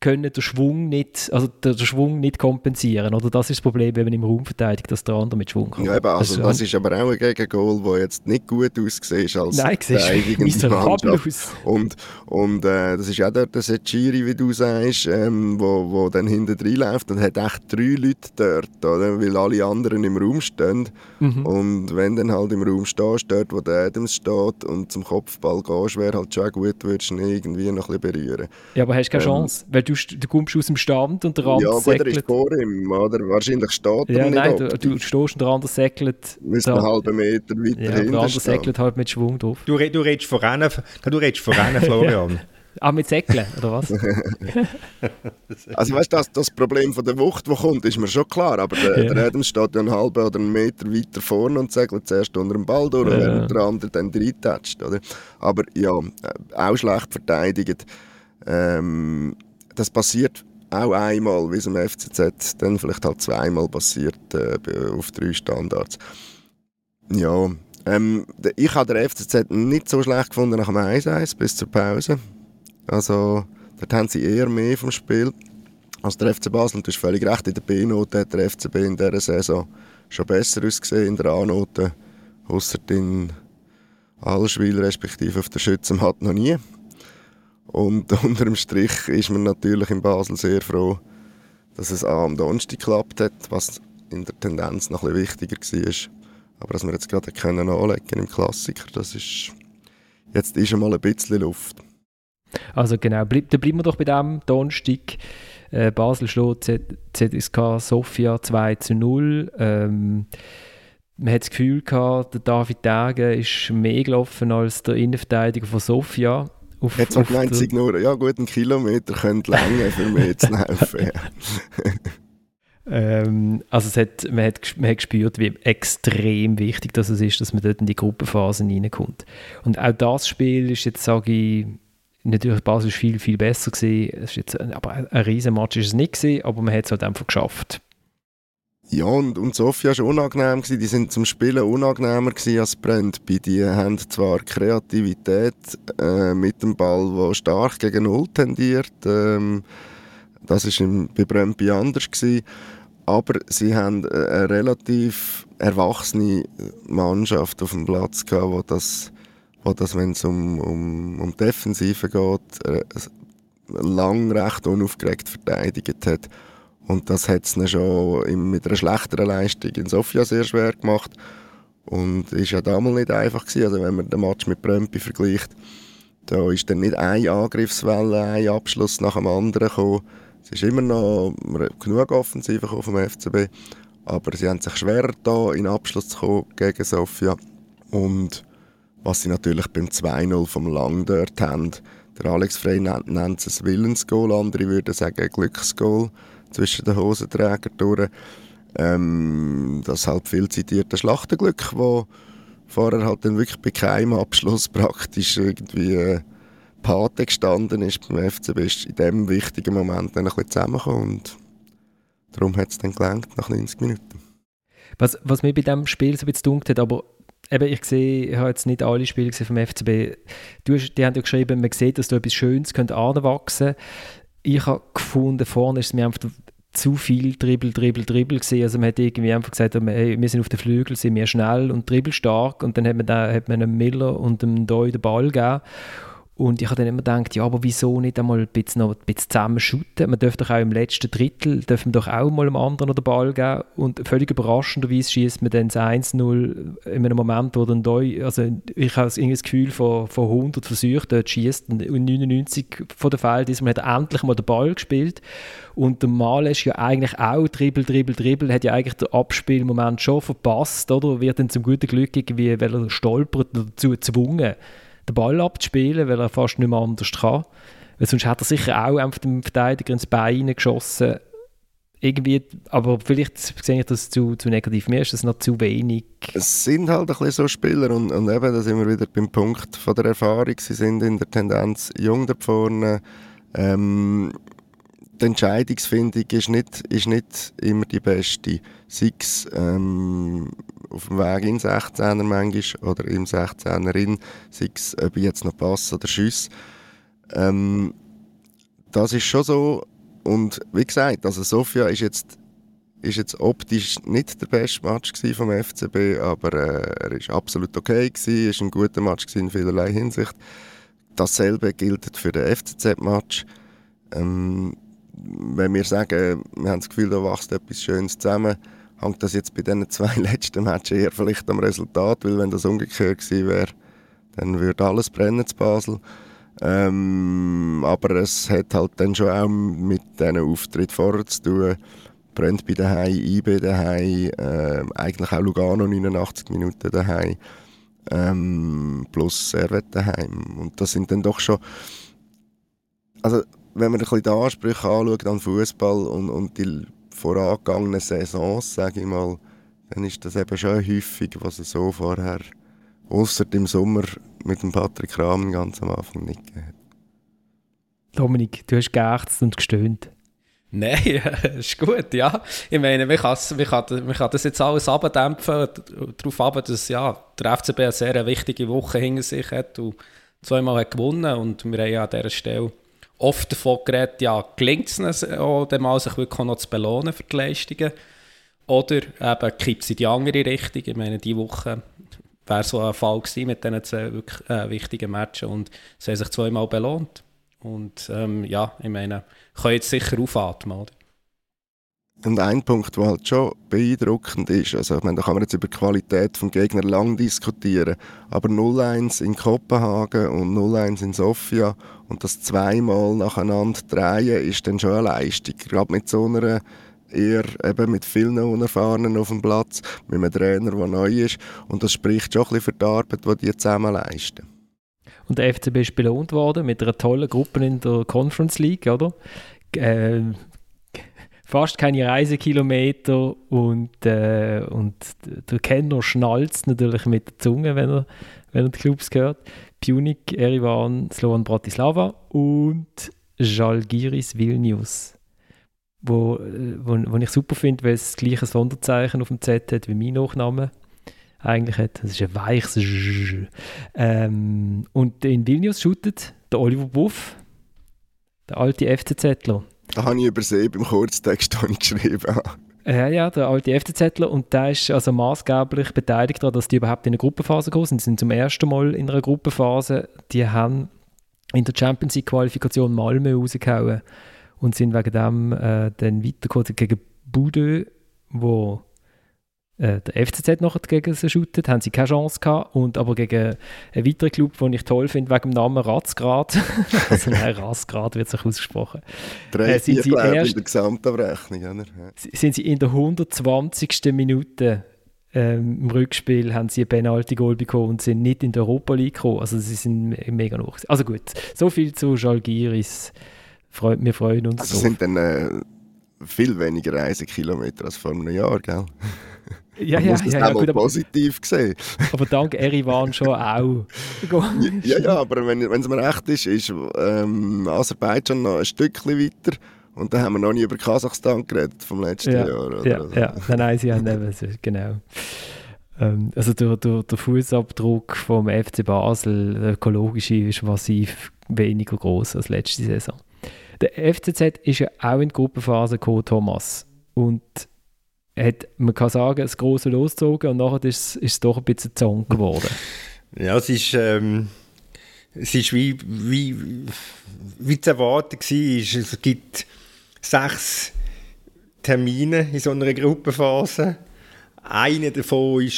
können den Schwung nicht, also den Schwung nicht kompensieren. Oder das ist das Problem, wenn man im Raum verteidigt, dass der andere mit Schwung kommt. Ja, eben, also das, das ist aber auch ein Gegengoal, der jetzt nicht gut aussieht als Nein, (laughs) miserabel aus. Und, und äh, das ist auch der, der Secchiri, wie du sagst, ähm, wo, wo dann hinten drin läuft und hat echt drei Leute dort, oder? weil alle anderen im Raum stehen. Mhm. Und wenn dann halt im Raum stehst, dort wo der Adams steht und zum Kopfball gehst, wäre halt schon gut, würdest du ihn irgendwie noch ein bisschen berühren. Ja, aber hast du keine ähm, Chance, weil du, du kommst aus dem Stand und der andere Ja, gut, er ist vor ihm, oder? Wahrscheinlich steht er ja, nein, du, du, stehst und der andere säckelt. Müsste einen halben Meter weiter ja, der andere säckelt halt mit Schwung drauf. Du, du redest von Rennen, du redest von Rennen, (laughs) Florian. Ah, mit Säckeln, oder was? (laughs) (laughs) also weißt du, das, das Problem von der Wucht, die kommt, ist mir schon klar, aber der, ja. der Adams steht ja einen halben oder einen Meter weiter vorne und säckelt zuerst unter dem Ball durch, ja. während der andere dann reintatscht, oder? Aber ja, äh, auch schlecht verteidigt. Ähm, das passiert auch einmal, wie es im FCZ dann vielleicht halt zweimal passiert äh, auf drei Standards. Ja, ähm, ich habe den FCZ nicht so schlecht gefunden nach dem 1-1 bis zur Pause. Also, dort haben sie eher mehr vom Spiel als der FC Basel. Und du hast völlig recht, in der B-Note hat der FCB in dieser Saison schon besser ausgesehen, in der A-Note, außer in Allschwil respektive auf der Schützenmatt noch nie. Und (laughs) unter dem Strich ist man natürlich in Basel sehr froh, dass es am Donnerstag geklappt hat, was in der Tendenz noch ein bisschen wichtiger war. Aber dass wir jetzt gerade können anlegen im Klassiker, das ist jetzt ist einmal ein bisschen Luft. Also genau, bleib, dann bleiben wir doch bei dem Donnerstag. Äh, Basel schlägt ZSK Sofia 2 zu 0. Ähm, man hat das Gefühl gehabt, der David Dage ist mehr gelaufen als der Innenverteidiger von Sofia. Auf, Jetzt gemeint, der... nur, ja gut, ein Kilometer könnte länger für mich zu (laughs) laufen. ähm, also es hat, man, hat, man hat gespürt, wie extrem wichtig das ist, dass man dort in die Gruppenphase reinkommt. Und auch das Spiel ist jetzt, sage ich, natürlich Basel viel, viel besser gewesen. Es ist jetzt, aber ein Riesenmatch ist es nicht gewesen, aber man hat es halt einfach geschafft. Ja, und, und Sofia war unangenehm. Gewesen. Die sind zum Spielen unangenehmer als Brentby. Die haben zwar Kreativität äh, mit dem Ball, der stark gegen Null tendiert. Ähm, das war bei Brentby anders. Gewesen. Aber sie haben eine relativ erwachsene Mannschaft auf dem Platz gehabt, wo das, wo das wenn es um, um, um Defensive geht, äh, lang recht unaufgeregt verteidigt hat. Und das hat es schon mit einer schlechteren Leistung in Sofia sehr schwer gemacht. Und ist ja damals nicht einfach gewesen. Also wenn man den Match mit Brömpi vergleicht, da ist dann nicht eine Angriffswelle, ein Abschluss nach dem anderen gekommen. Es ist immer noch genug Offensive vom FCB, aber sie haben sich schwerer da in Abschluss zu kommen gegen Sofia. Und was sie natürlich beim 2-0 vom Lang dort haben, der Alex Frey nennt, es ein Willensgoal, andere würden sagen Glücksgoal zwischen den Hosenträgern durch. Ähm, das halt viel zitierte Schlachtenglück, wo vorher halt dann wirklich bei keinem Abschluss (laughs) praktisch irgendwie äh, Pate gestanden ist beim FCB, ist in diesem wichtigen Moment dann ein bisschen zusammengekommen und darum hat es dann gelangt nach 90 Minuten. Was, was mir bei diesem Spiel so ein bisschen dunkelt, aber eben, ich sehe, ich habe jetzt nicht alle Spiele vom FCB. Du die haben ja geschrieben, man sieht, dass da etwas Schönes könnte anwachsen ich habe gefunden, vorne ist es mir einfach zu viel Dribbel, Dribbel, Dribbel gesehen. Also man hat irgendwie einfach gesagt, hey, wir sind auf den Flügeln, sind wir schnell und dribbelstark und dann hat man, da, hat man einem Miller und einem Doi den Ball gegeben Und ich habe dann immer gedacht, ja, aber wieso nicht einmal ein bisschen, noch ein bisschen zusammen shooten? Man dürfte doch auch im letzten Drittel, dürfen doch auch mal einem anderen den Ball geben. Und völlig überraschenderweise schießt man dann das 1-0 in einem Moment, wo dann da, also ich habe irgendwie das Gefühl von, von 100 Versuchen, dort schießt und 99 von der Fälle, diesmal hat er endlich mal den Ball gespielt. Und der Mal ist ja eigentlich auch Dribbel, Dribbel, Dribbel, hat ja eigentlich den Abspielmoment schon verpasst, oder? Wird dann zum guten Glück irgendwie, weil er stolpert, dazu gezwungen, den Ball abzuspielen, weil er fast nicht mehr anders kann. Weil sonst hat er sicher auch einfach dem Verteidiger ins Bein geschossen. Irgendwie, aber vielleicht sehe ich das zu, zu negativ. Mir ist das noch zu wenig. Es sind halt ein bisschen so Spieler und, und eben, da sind wir wieder beim Punkt von der Erfahrung. Sie sind in der Tendenz jung da vorne. Ähm, die Entscheidungsfindung ist nicht, ist nicht immer die beste. Sei es ähm, auf dem Weg in 16er manchmal oder im 16er in, sei es ob ich jetzt noch Pass oder Schuss. Ähm, das ist schon so. Und wie gesagt, also Sofia ist jetzt, ist jetzt optisch nicht der beste Match vom FCB, aber äh, er ist absolut okay gewesen, ist ein guter Match in vielerlei Hinsicht. Dasselbe gilt für den FCZ-Match. Ähm, wenn wir sagen, wir haben das Gefühl, da wächst etwas Schönes zusammen, hängt das jetzt bei diesen (laughs) zwei letzten Matches eher vielleicht am Resultat, weil wenn das umgekehrt gewesen wäre, dann würde alles brennen zu Basel. Ähm, aber es hat halt dann schon auch mit diesen Auftritt vorher zu tun. Brennt bei daheim, IB daheim, äh, eigentlich auch Lugano 89 Minuten daheim, ähm, plus Servet daheim. Und das sind dann doch schon... Also wenn man ein bisschen die Ansprüche anschaut an Fußball und, und die vorangegangenen Saisons, sage ich mal, dann ist das eben schon häufig, was es so vorher, außer im Sommer mit dem Patrick Rahmen ganz am Anfang nicht gegeben hat. Dominik, du hast geächzt und gestöhnt. Nein, (laughs) ist gut, ja. Ich meine, man kann, man kann, man kann das jetzt alles abdämpfen, darauf ab, dass ja, der FCB eine sehr wichtige Woche hinter sich hat und zweimal hat gewonnen und wir haben ja an dieser Stelle oft davon geredet, ja, gelingt es auch, mal sich wirklich noch zu belohnen für die Leistungen. Oder eben kippt sie in die andere Richtung. Ich meine, diese Woche wäre so ein Fall gewesen mit diesen zwei wirklich äh, wichtigen Matches und sie haben sich zweimal belohnt. Und ähm, ja, ich meine, kann jetzt sicher aufatmen, oder? Und ein Punkt, der halt schon beeindruckend ist, also ich meine, da kann man jetzt über die Qualität des Gegner lang diskutieren, aber 0-1 in Kopenhagen und 0-1 in Sofia und das zweimal nacheinander drehen, ist dann schon eine Leistung. Gerade mit so einer eher eben mit vielen Unerfahrenen auf dem Platz, mit einem Trainer, der neu ist und das spricht schon ein bisschen für die Arbeit, die die zusammen leisten. Und der FCB ist belohnt worden mit einer tollen Gruppe in der Conference League, oder? Äh, fast keine Reisekilometer und, äh, und der Kenner schnalzt natürlich mit der Zunge, wenn er, wenn er die Clubs hört. Punic, Erivan, Slovan Bratislava und Jalgiris Vilnius. Wo, äh, wo, wo ich super finde, weil es das gleiche Sonderzeichen auf dem Z hat wie mein Nachname eigentlich hat. Ist ein weiches J. Ähm, und in Vilnius shootet der Oliver Buff, der alte FCZler. Da habe ich übersehen beim Kurztext, (laughs) den ich geschrieben habe. Ja, ja, der alte FCZler und der ist also maßgeblich beteiligt daran, dass die überhaupt in eine Gruppenphase gekommen sind. Sie sind zum ersten Mal in einer Gruppenphase. Die haben in der Champions League Qualifikation Malmö rausgehauen und sind wegen dem äh, dann weitergekommen gegen Budö, wo äh, der FCZ nachher gegen sie shootet, haben sie keine Chance gehabt. Und aber gegen einen weiteren Club, den ich toll finde, wegen dem Namen Ratzgrad, (laughs) also nein, Ratzgrad wird sich ausgesprochen, Drei, äh, sind sie erst, in der Gesamtabrechnung. Oder? Sind sie in der 120. Minute ähm, im Rückspiel haben sie ein Penalty-Goal bekommen und sind nicht in der Europa League gekommen. Also sie sind mega noch. Also gut, so viel zu Jalgiris. Freut, wir freuen uns Also drauf. sind dann äh, viel weniger Reisekilometer als vor einem Jahr, gell? Ja, ja, muss das ja, ja, gut, positiv sehen. Aber dank Erivan schon auch. (laughs) ja, ja, aber wenn es mir recht ist, ist ähm, Aserbaidschan noch ein Stückchen weiter. Und da haben wir noch nie über Kasachstan geredet vom letzten ja, Jahr. Oder? Ja, ja. Nein, nein, sie haben eben, genau. Ähm, also der, der, der Fußabdruck vom FC Basel, der ökologische, ist massiv weniger groß als letzte Saison. Der FCZ ist ja auch in die Gruppenphase gekommen, Thomas. Und hat, man kann sagen, das Große losgezogen und nachher ist, ist es doch ein bisschen Zong geworden. (laughs) Ja, es ist, ähm, es ist wie, wie, wie zu erwarten war. Es gibt sechs Termine in so einer Gruppenphase einer davon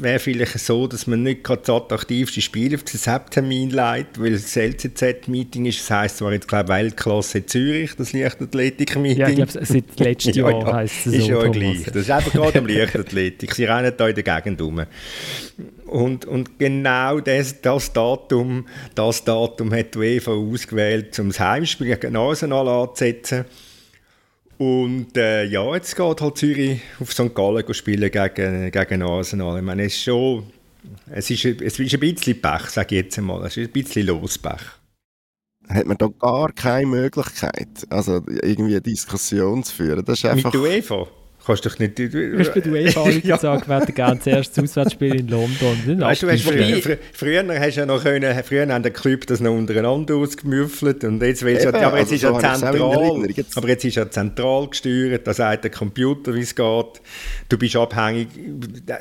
wäre vielleicht so, dass man nicht gerade das attraktivste Spiel auf den Septermin leitet, weil das LCZ-Meeting ist. Das heisst zwar jetzt, glaube ich, Weltklasse Zürich, das Leichtathletik-Meeting. Ja, ich glaube, seit (laughs) letztem Jahr ja, ja, heisst es so. Ist ja gleich. Das ist einfach gerade am (laughs) Leichtathletik. Sie rennen da in der Gegend rum. Und, und genau das, das, Datum, das Datum hat die UEFA ausgewählt, um das Heimspiel gegen Arsenal anzusetzen. Und äh, ja, jetzt geht halt Zürich auf St. Gallen spielen gegen, gegen Arsenal. Ich meine, es ist schon, es ist, es ist ein bisschen Pech, sage ich jetzt einmal. Es ist ein bisschen Lospech. Hat man da gar keine Möglichkeit, also irgendwie eine Diskussion zu führen? Das ist einfach... Mit UEFA? Kannst doch nicht... Du, du hast bei der UEFA (laughs) ja. gesagt, wir hätten gerne das erste Auswärtsspiel in London. Weißt du, hast früher, fr früher hast ja noch können, früher haben der Club das noch untereinander ausgemüffelt und jetzt willst Eben, ja, aber jetzt also ist so ja zentral, jetzt. aber jetzt ist ja zentral gesteuert, da sagt der Computer, wie es geht. Du bist abhängig,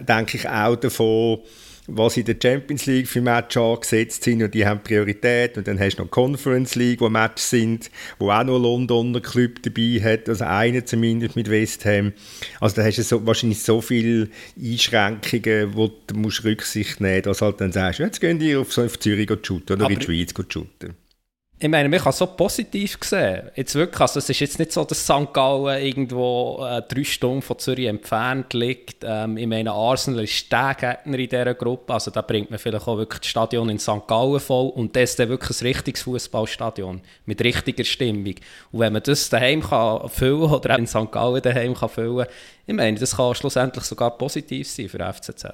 denke ich, auch davon, was in der Champions League für Matches angesetzt sind und die haben Priorität und dann hast du noch Conference League, wo Matches sind, wo auch noch Londoner Club dabei hat, also einer zumindest mit West Ham. Also da hast du so, wahrscheinlich so viele Einschränkungen, wo du musst Rücksicht nehmen musst, dass halt dann sagst, jetzt gehen die auf, auf Zürich shooten oder Aber in die Schweiz shooten ich meine, man kann so positiv sehen. Jetzt wirklich, also es ist jetzt nicht so, dass St. Gallen irgendwo äh, drei Stunden von Zürich entfernt liegt. Ähm, ich meine, Arsenal ist der Gegner in dieser Gruppe. Also da bringt man vielleicht auch wirklich das Stadion in St. Gallen voll. Und das ist dann wirklich ein richtiges Fußballstadion mit richtiger Stimmung. Und wenn man das daheim kann füllen oder auch in St. Gallen daheim kann füllen, ich meine, das kann schlussendlich sogar positiv sein für FCZ.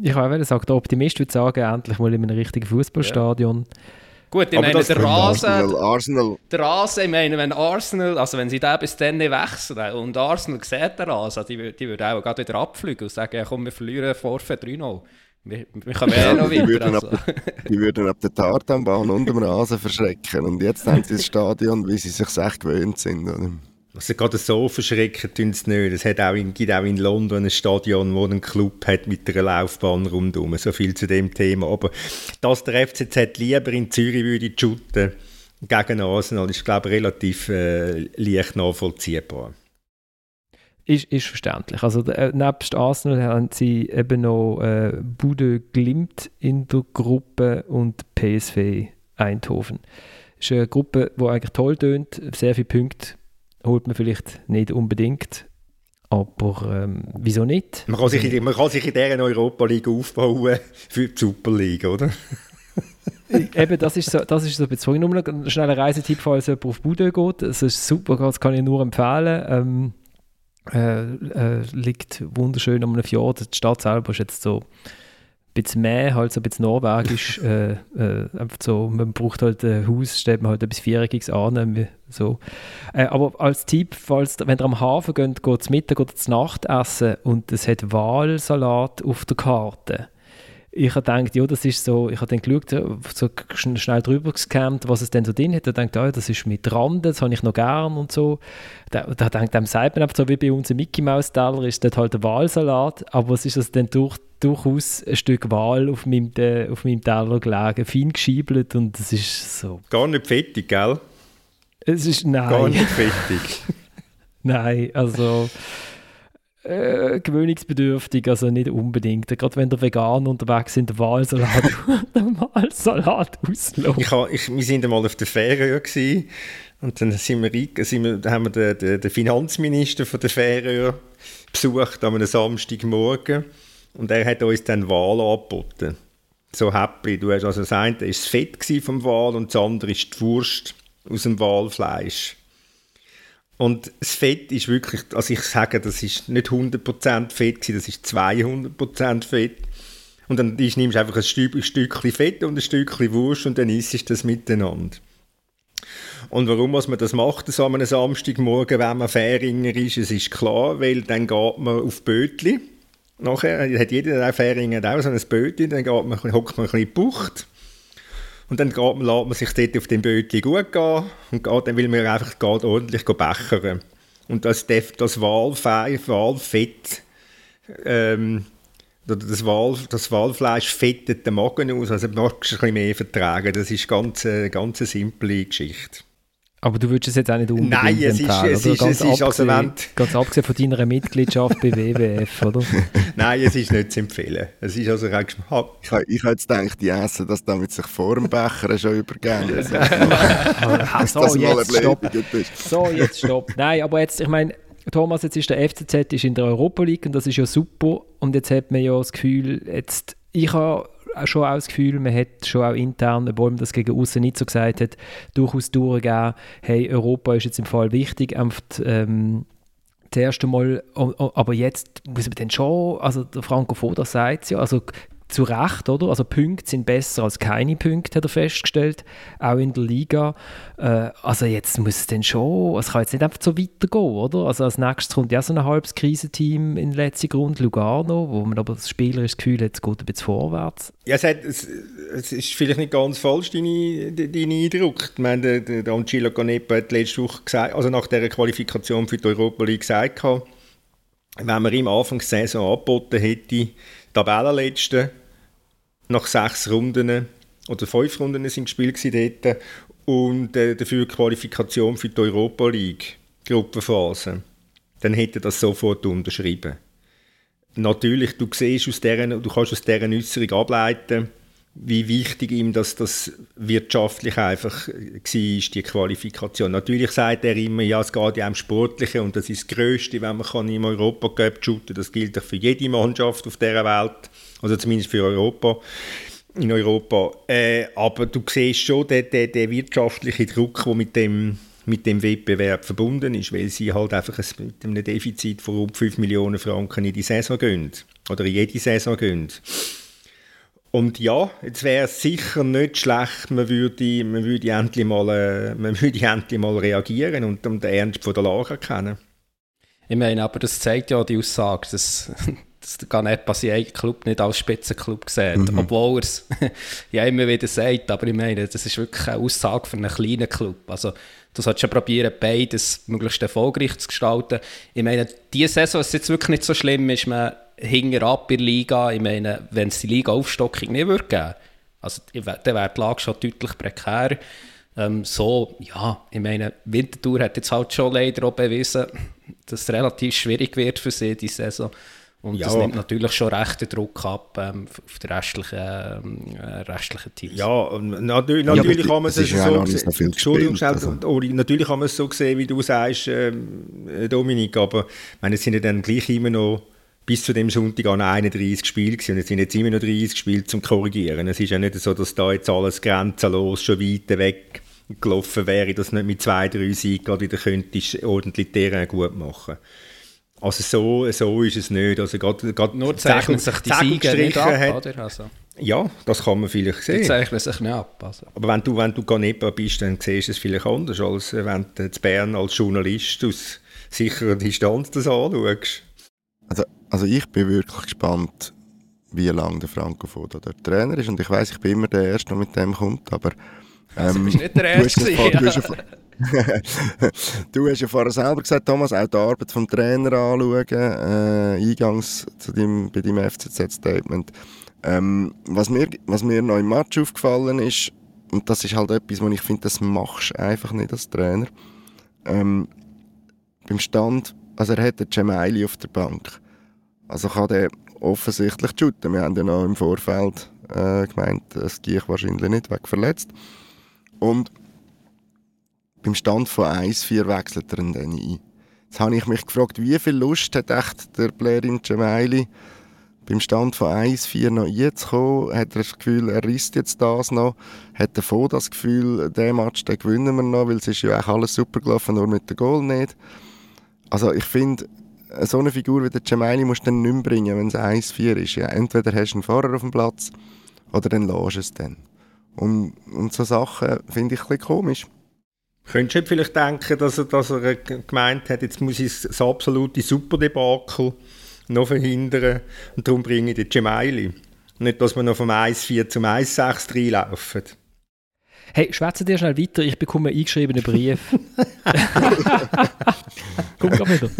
Ich wollte sagen, der Optimist würde sagen, endlich mal in einem richtigen Fußballstadion. Ja Gut, ich aber meine, der Rasen, Arsenal, Arsenal. Der Rasen, ich meine, wenn Arsenal, also wenn sie den bis dann nicht wechseln und Arsenal sieht den Rasen, die, die würden auch gerade wieder abfliegen und sagen, ja, komm, wir verlieren Vorfeld 3-0. Wir, wir können ja, noch weiter. Die würden, also. ab, (laughs) die würden ab der Tartanbahn und dem Rasen verschrecken. Und jetzt haben sie das Stadion, wie sie sich echt gewöhnt sind. Oder? Also gerade so verschrecken tun sie nicht. Es hat auch in, gibt auch in London ein Stadion, wo ein Club hat mit einer Laufbahn rundherum. So viel zu dem Thema. Aber dass der FCZ lieber in Zürich würde shooten gegen Arsenal, ist glaube ich relativ äh, leicht nachvollziehbar. Ist, ist verständlich. Also äh, nebst Arsenal haben sie eben noch äh, Bude Glimt in der Gruppe und PSV Eindhoven. Das ist eine Gruppe, die eigentlich toll tönt, sehr viele Punkte holt man vielleicht nicht unbedingt. Aber ähm, wieso nicht? Man kann, sich in, man kann sich in dieser Europa League aufbauen für die Super League, oder? (laughs) Eben, das ist so, das ist so ein bisschen nur ein schneller Reisetipp, falls jemand auf Bude geht. Das ist super, das kann ich nur empfehlen. Ähm, äh, äh, liegt wunderschön um einem Fjord. Die Stadt selber ist jetzt so bisschen mehr, halt so ein bisschen norwegisch. (laughs) äh, äh, einfach so, man braucht halt ein Haus, stellt man halt etwas Viereckiges an. So. Äh, aber als Tipp, falls, wenn ihr am Hafen geht, geht es Mittag oder zu Nacht essen und es hat Walsalat auf der Karte ich habe gedacht, ja, das ist so, ich habe dann geschaut, so schnell drüber gescannt, was es denn so drin hat. Ich dachte, oh, das ist mit Randen, das habe ich noch gern und so. Da, da denkt dem sagt man einfach so, wie bei uns im Mickey Mouse Teller ist dort halt der Wahlsalat, aber es ist also dann durch, durchaus ein Stück Wahl auf meinem, de, auf meinem Teller gelegen, fein geschiebelt und es ist so. Gar nicht fettig, gell? Es ist, nein. Gar nicht (laughs) fettig. nein, also äh, gewöhnungsbedürftig, also nicht unbedingt. Gerade wenn der Veganer unterwegs sind, Wahlsalat, (laughs) der Wahlsalat auslöst. Ich, ich, wir sind einmal auf der Färöer und dann sind wir, sind wir, haben wir den, den, den Finanzminister von der Färöer besucht einem Samstagmorgen und er hat uns dann Wahl angeboten. So happy. Du hast also das eine war das Fett vom Wal und das andere ist die Wurst aus dem Walfleisch. Und das Fett ist wirklich, also ich sage, das ist nicht 100% Fett das ist 200% Fett. Und dann nimmst du einfach ein, Stück, ein Stückchen Fett und ein Stückchen Wurst und dann isst du das miteinander. Und warum was man das macht, so einem Samstagmorgen, wenn man Fähringer ist, es ist klar, weil dann geht man auf Bötli. Nachher hat jeder Fähringer auch so ein Bötli, dann hockt man ein bisschen in die Bucht und dann geht lässt man sich dort auf dem Bötchen gut gehen und geht, dann will man einfach geht ordentlich bechern. Und das, das Walfett ähm, das, Wal, das Walfleisch fettet den Magen aus, also du magst ein bisschen mehr vertragen. Das ist eine ganz, ganz eine simple Geschichte. Aber du würdest es jetzt auch nicht unbedingt Nein, es empfehlen, ist, es ist, ganz es ist also wenn Ganz abgesehen von deiner Mitgliedschaft bei WWF, (laughs) oder? Nein, es ist nicht zu empfehlen. Es ist also recht Ich habe ich ha jetzt gedacht, die essen das damit sich vor dem Becher schon übergeben. (laughs) Also, (laughs) so, jetzt stopp. So, jetzt stopp. Nein, aber jetzt, ich meine, Thomas, jetzt ist der FCZ ist in der Europa League und das ist ja super. Und jetzt hat man ja das Gefühl, jetzt, ich habe schon auch das Gefühl, man hat schon auch intern, obwohl man das gegen außen nicht so gesagt hat, durchaus durchgegeben, hey, Europa ist jetzt im Fall wichtig, einfach ähm, das erste Mal, aber jetzt muss man dann schon, also der Franco Foda sagt es ja, also zu Recht, oder? Also Punkte sind besser als keine Punkte, hat er festgestellt, auch in der Liga. Äh, also jetzt muss es dann schon, es kann jetzt nicht einfach so weitergehen, oder? Also als nächstes kommt ja so ein halbes Krisenteam in letzter Grund, Lugano, wo man aber das spielerische Gefühl hat, es geht ein bisschen vorwärts. Ja, es, hat, es, es ist vielleicht nicht ganz falsch, dein Eindruck. Ich meine, der, der Angelo Canepa hat letzte Woche gesagt, also nach der Qualifikation für die Europa League gesagt, wenn man ihm Anfang der Saison angeboten hätte, Tabellenletzten nach sechs Runden oder fünf Runden sind gespielt dort und äh, dafür Qualifikation für die Europa League Gruppenphase. Dann hätte das sofort unterschrieben. Natürlich, du siehst aus deren, du kannst aus deren Äußerung ableiten, wie wichtig ihm das, das wirtschaftlich einfach war, die Qualifikation. Natürlich sagt er immer, ja, es geht ja um Sportliche und das ist das Größte, wenn man im Europa Cup shooten Das gilt für jede Mannschaft auf dieser Welt, also zumindest für Europa, in Europa. Äh, aber du siehst schon den, den, den wirtschaftlichen Druck, der mit dem, mit dem Wettbewerb verbunden ist, weil sie halt einfach mit einem Defizit von rund 5 Millionen Franken in die Saison gehen. Oder in jede Saison gehen. Und ja, jetzt wäre es sicher nicht schlecht, man würde, man würde, endlich, mal, äh, man würde endlich mal reagieren und, und den Ernst von der Lage erkennen. Ich meine, aber das zeigt ja die Aussage, dass, dass der Ganepa seinen Club nicht als Spitzenclub sieht, mhm. obwohl er es (laughs) ja immer wieder sagt, aber ich meine, das ist wirklich eine Aussage für einen kleinen Club. Also du solltest schon probieren, beides möglichst erfolgreich zu gestalten. Ich meine, diese Saison ist jetzt wirklich nicht so schlimm, ist man hinter ab in der Liga. Ich meine, wenn es die Liga-Aufstockung nicht würde geben, also, dann wäre die Lage schon deutlich prekär. Ähm, so, ja, ich meine, Winterthur hat jetzt halt schon leider auch bewiesen, dass es relativ schwierig wird für sie, die Saison. Und ja. das nimmt natürlich schon rechten Druck ab ähm, auf die restlichen, ähm, äh, restlichen Teams. Ja, natürlich, natürlich ja, kann man es so sehen. Entschuldigung, also. natürlich kann man es so sehen, wie du sagst, ähm, Dominik, aber ich meine, es sind ja dann gleich immer noch bis zu dem Sonntag an 31 Spiele gewesen. und es sind jetzt immer noch 30 Spiele zum Korrigieren. Es ist ja nicht so, dass da jetzt alles grenzenlos schon weit weg gelaufen wäre, dass nicht mit zwei, drei Siegen gerade wieder könntest ordentlich Terrain gut machen. Also so, so ist es nicht. Also gerade, gerade Nur zeichnen sich die Siege nicht ab, hat, oder? Also. Ja, das kann man vielleicht sehen. Die zeichnen sich nicht ab. Also. Aber wenn du, wenn du Ganepa bist, dann siehst du es vielleicht anders, als wenn du in Bern als Journalist aus sicherer Distanz das anschaust. Also also ich bin wirklich gespannt, wie lange der Franco Foda der Trainer ist. Und ich weiß, ich bin immer der Erste, der mit dem kommt, aber... Ähm, also bist nicht der Erste du, hast ja, vor, (laughs) du hast ja vorher selber gesagt, Thomas, auch die Arbeit vom Trainer anschauen, äh, eingangs zu deinem, bei deinem FCZ-Statement. Ähm, was, mir, was mir noch im Match aufgefallen ist, und das ist halt etwas, wo ich finde, das machst du einfach nicht als Trainer, ähm, beim Stand, also er hat den Gemaili auf der Bank. Also kann der offensichtlich shooten. Wir haben ja noch im Vorfeld äh, gemeint, es gehe ich wahrscheinlich nicht, weg verletzt. Und beim Stand von 1-4 wechselt er ihn dann ein. Jetzt habe ich mich gefragt, wie viel Lust hat echt der Blairin Gemaili beim Stand von 1-4 noch einzukommen? Hat er das Gefühl, er risst jetzt das noch? Hat er vor das Gefühl, den Match den gewinnen wir noch, weil es ist ja eigentlich alles super gelaufen, nur mit dem Goal nicht? Also ich finde, so eine Figur wie der Gemaili musst du dann nicht mehr bringen, wenn es 1-4 ist. Ja, entweder hast du einen Fahrer auf dem Platz oder dann lässt es dann. Und, und so Sachen finde ich ein komisch. Könntest du vielleicht denken, dass er, dass er gemeint hat, jetzt muss ich das absolute Superdebakel noch verhindern und darum bringe ich den Gemaili. Nicht, dass wir noch vom 1-4 zum 1-6 reinlaufen. Hey, schwätze dir schnell weiter, ich bekomme einen eingeschriebenen Brief. (laughs) Komm gerade wieder.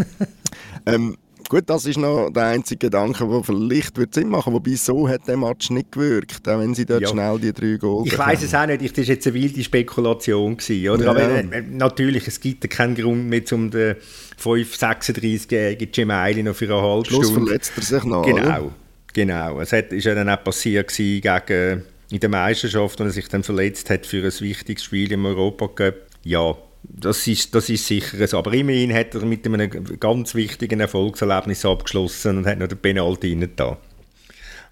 Ähm, Gut, das ist noch der einzige Gedanke, der vielleicht wird Sinn machen Wobei so hat der Match nicht gewirkt, auch wenn sie dort ja. schnell die drei Goal Ich weiß es auch nicht, das war jetzt eine wilde Spekulation. Gewesen, oder? Ja. Aber äh, natürlich, es gibt keinen Grund mehr, um den 5-36-jährigen Gemaili noch für eine halbe Plus Stunde... verletzt er sich noch, Genau, oder? genau. Es hat, ist ja dann auch passiert gegen in der Meisterschaft, als er sich dann verletzt hat für ein wichtiges Spiel im Europacup. Ja, das ist, das ist sicher so. Aber immerhin hat er mit einem ganz wichtigen Erfolgserlebnis abgeschlossen und hat noch den Penalty rein da.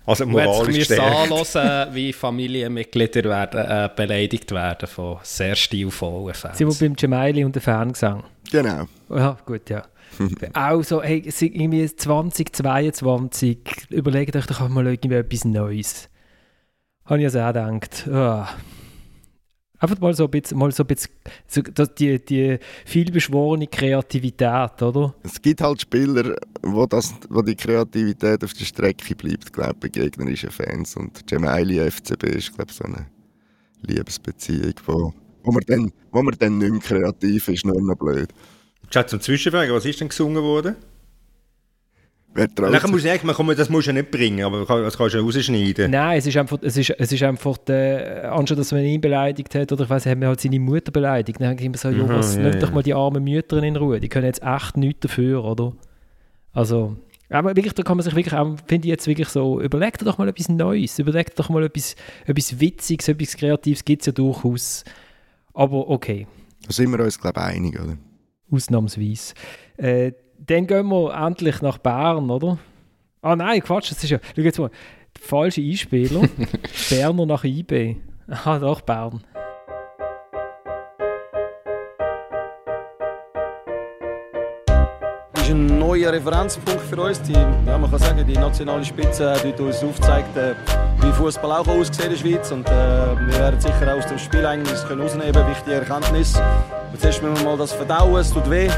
Also moralisch Jetzt anhören, wie Familienmitglieder werden, äh, beleidigt werden von sehr stilvollen Fans. Sie sind beim Gemaili und der Fangesang. Genau. Ja, gut, ja. (laughs) also, hey, irgendwie 2022, überlegt euch doch mal irgendwie etwas Neues. Habe ich also auch gedacht, oh, Einfach mal so ein bisschen, mal so ein bisschen so die, die vielbeschworene Kreativität, oder? Es gibt halt Spieler, wo, das, wo die Kreativität auf der Strecke bleibt, glaube ich, bei gegnerischen Fans. Und Gemaili FCB ist, glaube ich, so eine Liebesbeziehung, wo, wo, man dann, wo man dann nicht mehr kreativ ist, nur noch blöd. Schatz, zum Zwischenfragen, was ist denn gesungen worden? Nachher musst du sagen, man kann, das musst du ja nicht bringen, aber das kannst du ja rausschneiden. Nein, es ist einfach, es ist, es ist einfach der, anstatt dass man ihn beleidigt hat, oder ich weiß, hat man halt seine Mutter beleidigt, dann habe ich immer so, Jonas, ja, ja. doch mal die armen Mütter in Ruhe, die können jetzt echt nichts dafür, oder? Also, aber wirklich, da kann man sich wirklich auch, finde ich jetzt wirklich so, überleg dir doch mal etwas Neues, überleg dir doch mal etwas, etwas Witziges, etwas Kreatives gibt es ja durchaus. Aber okay. Da sind wir uns, glaube ich, einig, oder? Ausnahmsweise. Äh, dann gehen wir endlich nach Bern, oder? Ah nein, Quatsch, das ist ja. Schau jetzt mal. Falsche Einspieler. (laughs) Berner nach IB. Ah, doch, Bern. Ist ein neuer Referenzpunkt für uns. Die, ja, man kann sagen, die nationale Spitze hat uns aufgezeigt, äh, wie Fußball auch aussieht in der Schweiz. Und, äh, wir werden sicher auch aus dem Spiel eigentlich können rausnehmen, wichtige Erkenntnis. Jetzt müssen wir mal das verdauen, es tut weh.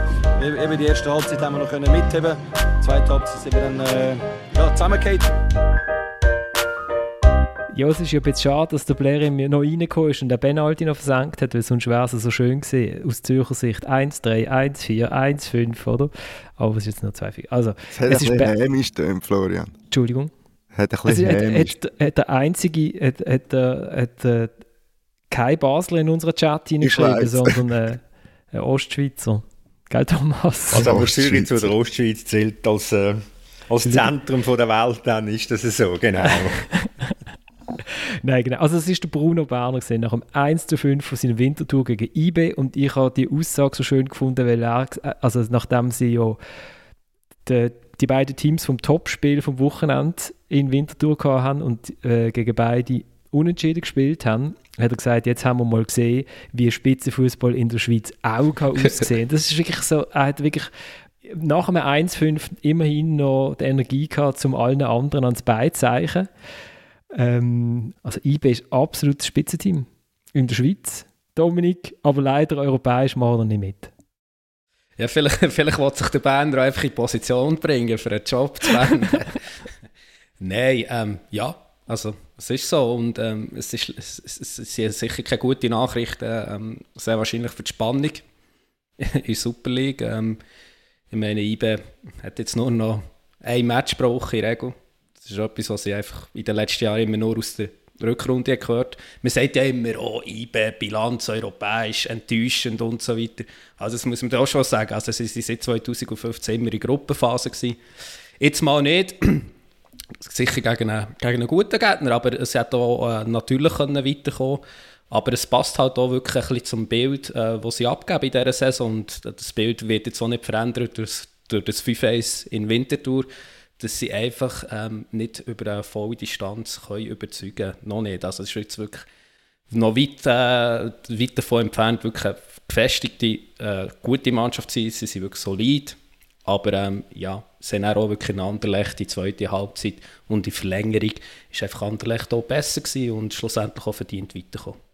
E-, eben die erste Halbzeit haben wir noch mitheben. Die zweite Halbzeit sind wir dann äh, ja, zusammengefallen. Ja, es ist ja ein bisschen schade, dass der Blair noch reingekommen ist und der Penalty noch versenkt hat, weil sonst wäre es so schön gewesen, aus Zürcher Sicht 1-3, 1-4, 1-5, oder? Aber es ist jetzt nur 2-4. Also, es hat es ein bisschen hämisch Florian. Entschuldigung? Hat ein bisschen also, hat, hat, hat, der einzige, hat, hat, hat, hat kein Basler in unserer Chat hineingeschrieben, sondern äh, ein Ostschweizer. Gell, Thomas? Also, aber Zürich zu der Ostschweiz zählt als, äh, als Zentrum von der Welt, dann ist das so, genau. (laughs) Nein, genau. Also es ist der Bruno Berner gesehen nach dem 1 zu 5 von seiner Wintertour gegen IB und ich habe die Aussage so schön gefunden, weil er, also nachdem sie ja die, die beiden Teams vom Topspiel vom Wochenende in Wintertour haben und äh, gegen beide unentschieden gespielt haben, hat er gesagt, jetzt haben wir mal gesehen, wie Spitzenfußball in der Schweiz auch (laughs) aussehen. Das ist wirklich so, er hat wirklich nach einem 1-5 immerhin noch die Energie gehabt, um allen anderen ans Bein zu zeigen. Ähm, also IB ist absolut das Spitzenteam in der Schweiz. Dominik, aber leider europäisch machen wir nicht mit. Ja, vielleicht, (laughs) vielleicht will sich der Berner einfach in Position bringen, für einen Job zu werden. (laughs) Nein, ähm, ja, also es ist so und ähm, es, ist, es, es, sind sicher keine guten Nachrichten, ähm, sehr wahrscheinlich für die Spannung (laughs) in der Super League. Ähm, ich meine, IB hat jetzt nur noch ein Match pro Woche in Regel. Das ist etwas, was ich einfach in den letzten Jahren immer nur aus der Rückrunde gehört. Man sagt ja immer, oh, IB, Bilanz europäisch, enttäuschend und so weiter. Also das muss man da auch schon sagen. Also sie waren seit 2015 immer in Gruppenphase. Gewesen. Jetzt mal nicht. (clears throat) Sicher gegen einen, gegen einen guten Gegner, aber es hätte auch äh, natürlich können weiterkommen aber es passt halt auch wirklich ein zum Bild, äh, das sie abgeben in dieser Saison. Und das Bild wird jetzt auch nicht verändert durch, durch das 5-1 in Winterthur dass sie einfach ähm, nicht über eine volle Distanz können überzeugen können. Noch nicht. Also es ist jetzt wirklich noch weit, äh, weit davon entfernt, wirklich eine gefestigte, äh, gute Mannschaft zu sein. Sie sind wirklich solid. Aber ähm, ja, sie haben auch wirklich in Anderlecht die zweite Halbzeit und die Verlängerung ist einfach Anderlecht auch besser gewesen und schlussendlich auch verdient weitergekommen.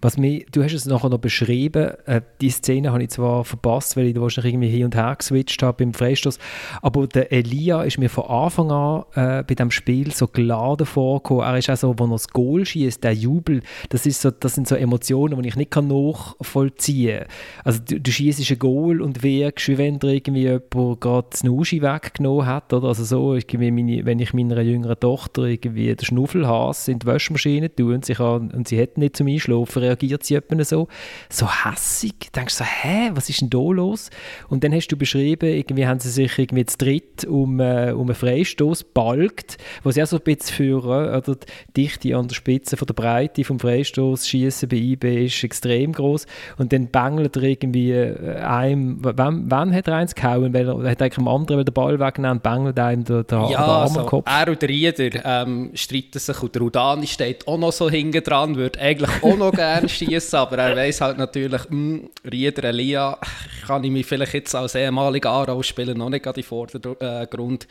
Was mich, du hast es nachher noch beschrieben, äh, die Szene habe ich zwar verpasst, weil ich da wahrscheinlich irgendwie hin und her geswitcht habe beim Freistoß, aber der Elia ist mir von Anfang an äh, bei dem Spiel so geladen vorgekommen. Er ist auch so, wenn er das Goal schießt, der Jubel, das, ist so, das sind so Emotionen, die ich nicht kann nachvollziehen kann. Also du, du schießt ein Goal und wirkst, wie wenn dir irgendwie jemand gerade das Nuschi weggenommen hat, oder? Also so, irgendwie meine, wenn ich meiner jüngeren Tochter irgendwie den Schnuffelhass in die Waschmaschine tue und sie, kann, und sie hat nicht zum Einschlafen reagiert sie etwa so, so hässig. Du denkst so, hä, was ist denn da los? Und dann hast du beschrieben, irgendwie haben sie sich irgendwie zu dritt um, äh, um einen Freistoß balgt, was ja so ein bisschen für äh, die Dichte an der Spitze von der Breite vom Freistoß schießen bei IB ist extrem groß und dann bängelt er irgendwie äh, einem, wann, wann hat er eins gehauen? Weil er hat eigentlich am anderen den Ball weggenommen bängelt einem der, der, ja, der Arm also, Kopf. er und der Rieder ähm, streiten sich und der Udani steht auch noch so hinten dran, würde eigentlich auch noch (laughs) gerne schießen, aber er weiß halt natürlich, mh, hm, Rieder, Elia, kann ich mich vielleicht jetzt als ehemaliger Aarau-Spieler noch nicht an die Vordergrund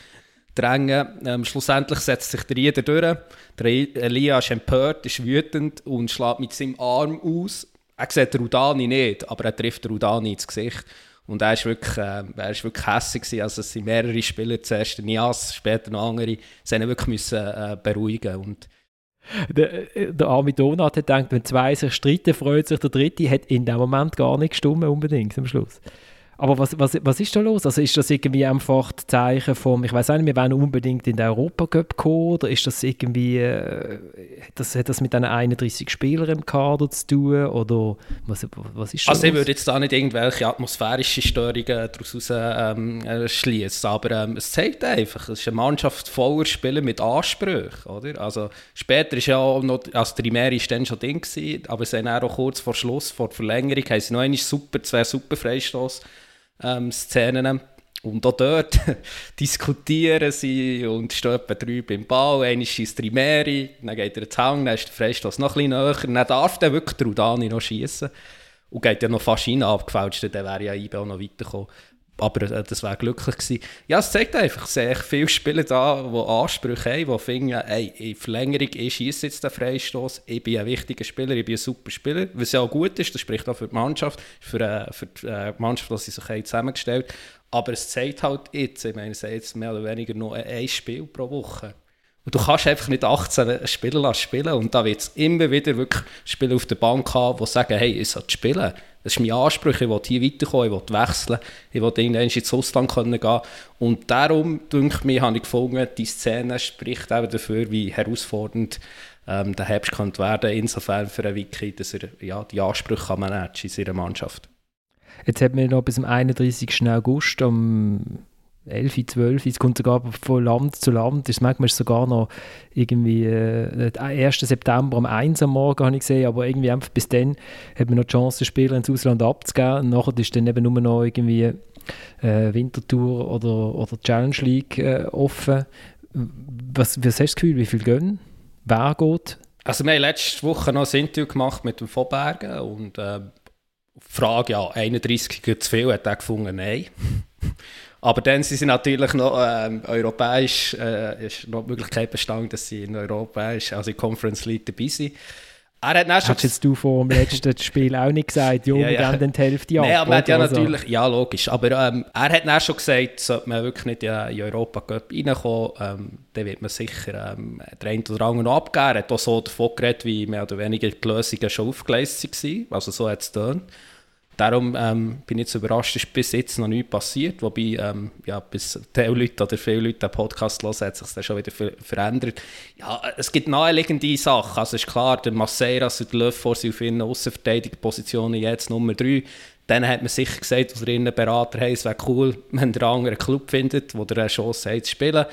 drängen. Ähm, schlussendlich setzt sich der Rieder durch. Der Elia ist empört, ist wütend und schlägt mit seinem Arm aus. Er sieht den Rudani nicht, aber er trifft den Rudani ins Gesicht. Und er war wirklich, äh, wirklich hässlich. Also es sind mehrere Spieler, zuerst Nias, später noch andere, sie wirklich müssen, äh, beruhigen und der, äh, der arme Donat hat gedacht, wenn zwei sich streiten, freut sich der Dritte, hat in dem Moment gar nicht gestimmt unbedingt am Schluss. Aber was, was, was ist da los? Also ist das irgendwie einfach das Zeichen vom, ich weiß nicht, wir wollen unbedingt in den Europacup kommen oder ist das irgendwie, äh, das, hat das mit diesen 31 Spielern im Kader zu tun oder was, was ist das? Also ich würde jetzt da nicht irgendwelche atmosphärischen Störungen daraus ähm, äh, schließen, aber ähm, es zeigt einfach, es ist eine Mannschaft voller Spieler mit Ansprüchen, oder? Also später ist ja auch noch, also Primär ist dann schon Ding gewesen, aber sie haben auch kurz vor Schluss, vor Verlängerung, haben sie noch super, zwei super Freistoß ähm, Szenen. Und auch dort (laughs) diskutieren sie und stehen etwa drei beim Ball. Einer schießt Trimeri, dann geht er ins Hang, dann ist der Freistoß noch bisschen näher. Dann darf der wirklich der Udani noch schießen. Und geht ja noch fast rein abgefälscht, dann wäre ja IB auch noch weitergekommen aber äh, das wäre glücklich gewesen. Ja, es zeigt einfach, sind viele Spieler da, die Ansprüche haben, die finden, ey, in Verlängerung, ich schieße jetzt den Freistoß, ich bin ein wichtiger Spieler, ich bin ein super Spieler, was ja auch gut ist, das spricht auch für die Mannschaft, für, äh, für die äh, Mannschaft, die sie sich haben zusammengestellt aber es zeigt halt jetzt, ich meine, es ist jetzt mehr oder weniger nur ein Spiel pro Woche. Und du kannst einfach nicht 18 Spieler spielen und da wird es immer wieder wirklich Spieler auf der Bank haben, die sagen, hey, ich soll spielen. Das ist mein Anspruch, ich will hier weiterkommen, ich will wechseln, ich will irgendwann ins Ausland können gehen Und darum, denke mir, habe ich gefunden, die Szene spricht eben dafür, wie herausfordernd ähm, der Herbst könnte werden, insofern für einen Wiki, dass er ja, die Ansprüche kann managen in seiner Mannschaft. Jetzt hat man noch bis zum 31. August am 11, 12, es kommt sogar von Land zu Land, ist manchmal sogar noch irgendwie äh, 1. September um 1 am Morgen habe ich gesehen, aber irgendwie einfach bis dann hat man noch die Chance, Spieler ins Ausland abzugeben und nachher ist dann eben nur noch irgendwie äh, Wintertour oder, oder Challenge League äh, offen. Was, was hast du das Gefühl, wie viel gehen? Wer geht? Also wir haben letzte Woche noch ein Interview gemacht mit dem Vorbergen und äh, Frage, ja, 31 zu viel, hat er gefunden, nein. Aber dann sind sie natürlich noch ähm, europäisch, äh, ist noch die Möglichkeit bestanden, dass sie in europäisch, also in Conference League dabei sind. Er hat Hast jetzt du vor dem letzten (laughs) Spiel auch nicht gesagt, jo, ja, ja. wir die Hälfte ab? Nein, aber hat ja also. natürlich, ja logisch, aber ähm, er hat dann schon gesagt, sollte man wirklich nicht in Europa Cup reinkommen, ähm, dann wird man sicher ähm, den einen oder anderen noch abgeben. Er hat auch so davon geredet, wie mehr oder weniger die Lösungen schon aufgeleistet waren, also so hat es getan. Darum ähm, bin ich jetzt überrascht, ist bis jetzt noch nichts passiert. Wobei, ähm, ja, bis die Leute oder viele Leute den Podcast hören, hat sich das schon wieder verändert. Ja, es gibt naheliegende Sachen. Also ist klar, der Masseras und der Löffel sind auf ihren Außenverteidigungspositionen jetzt Nummer 3. Dann hat man sicher gesagt, aus ihren Berater, hey, es wäre cool, (laughs) wenn andere einen Club findet, wo der eine Chance hat zu spielen.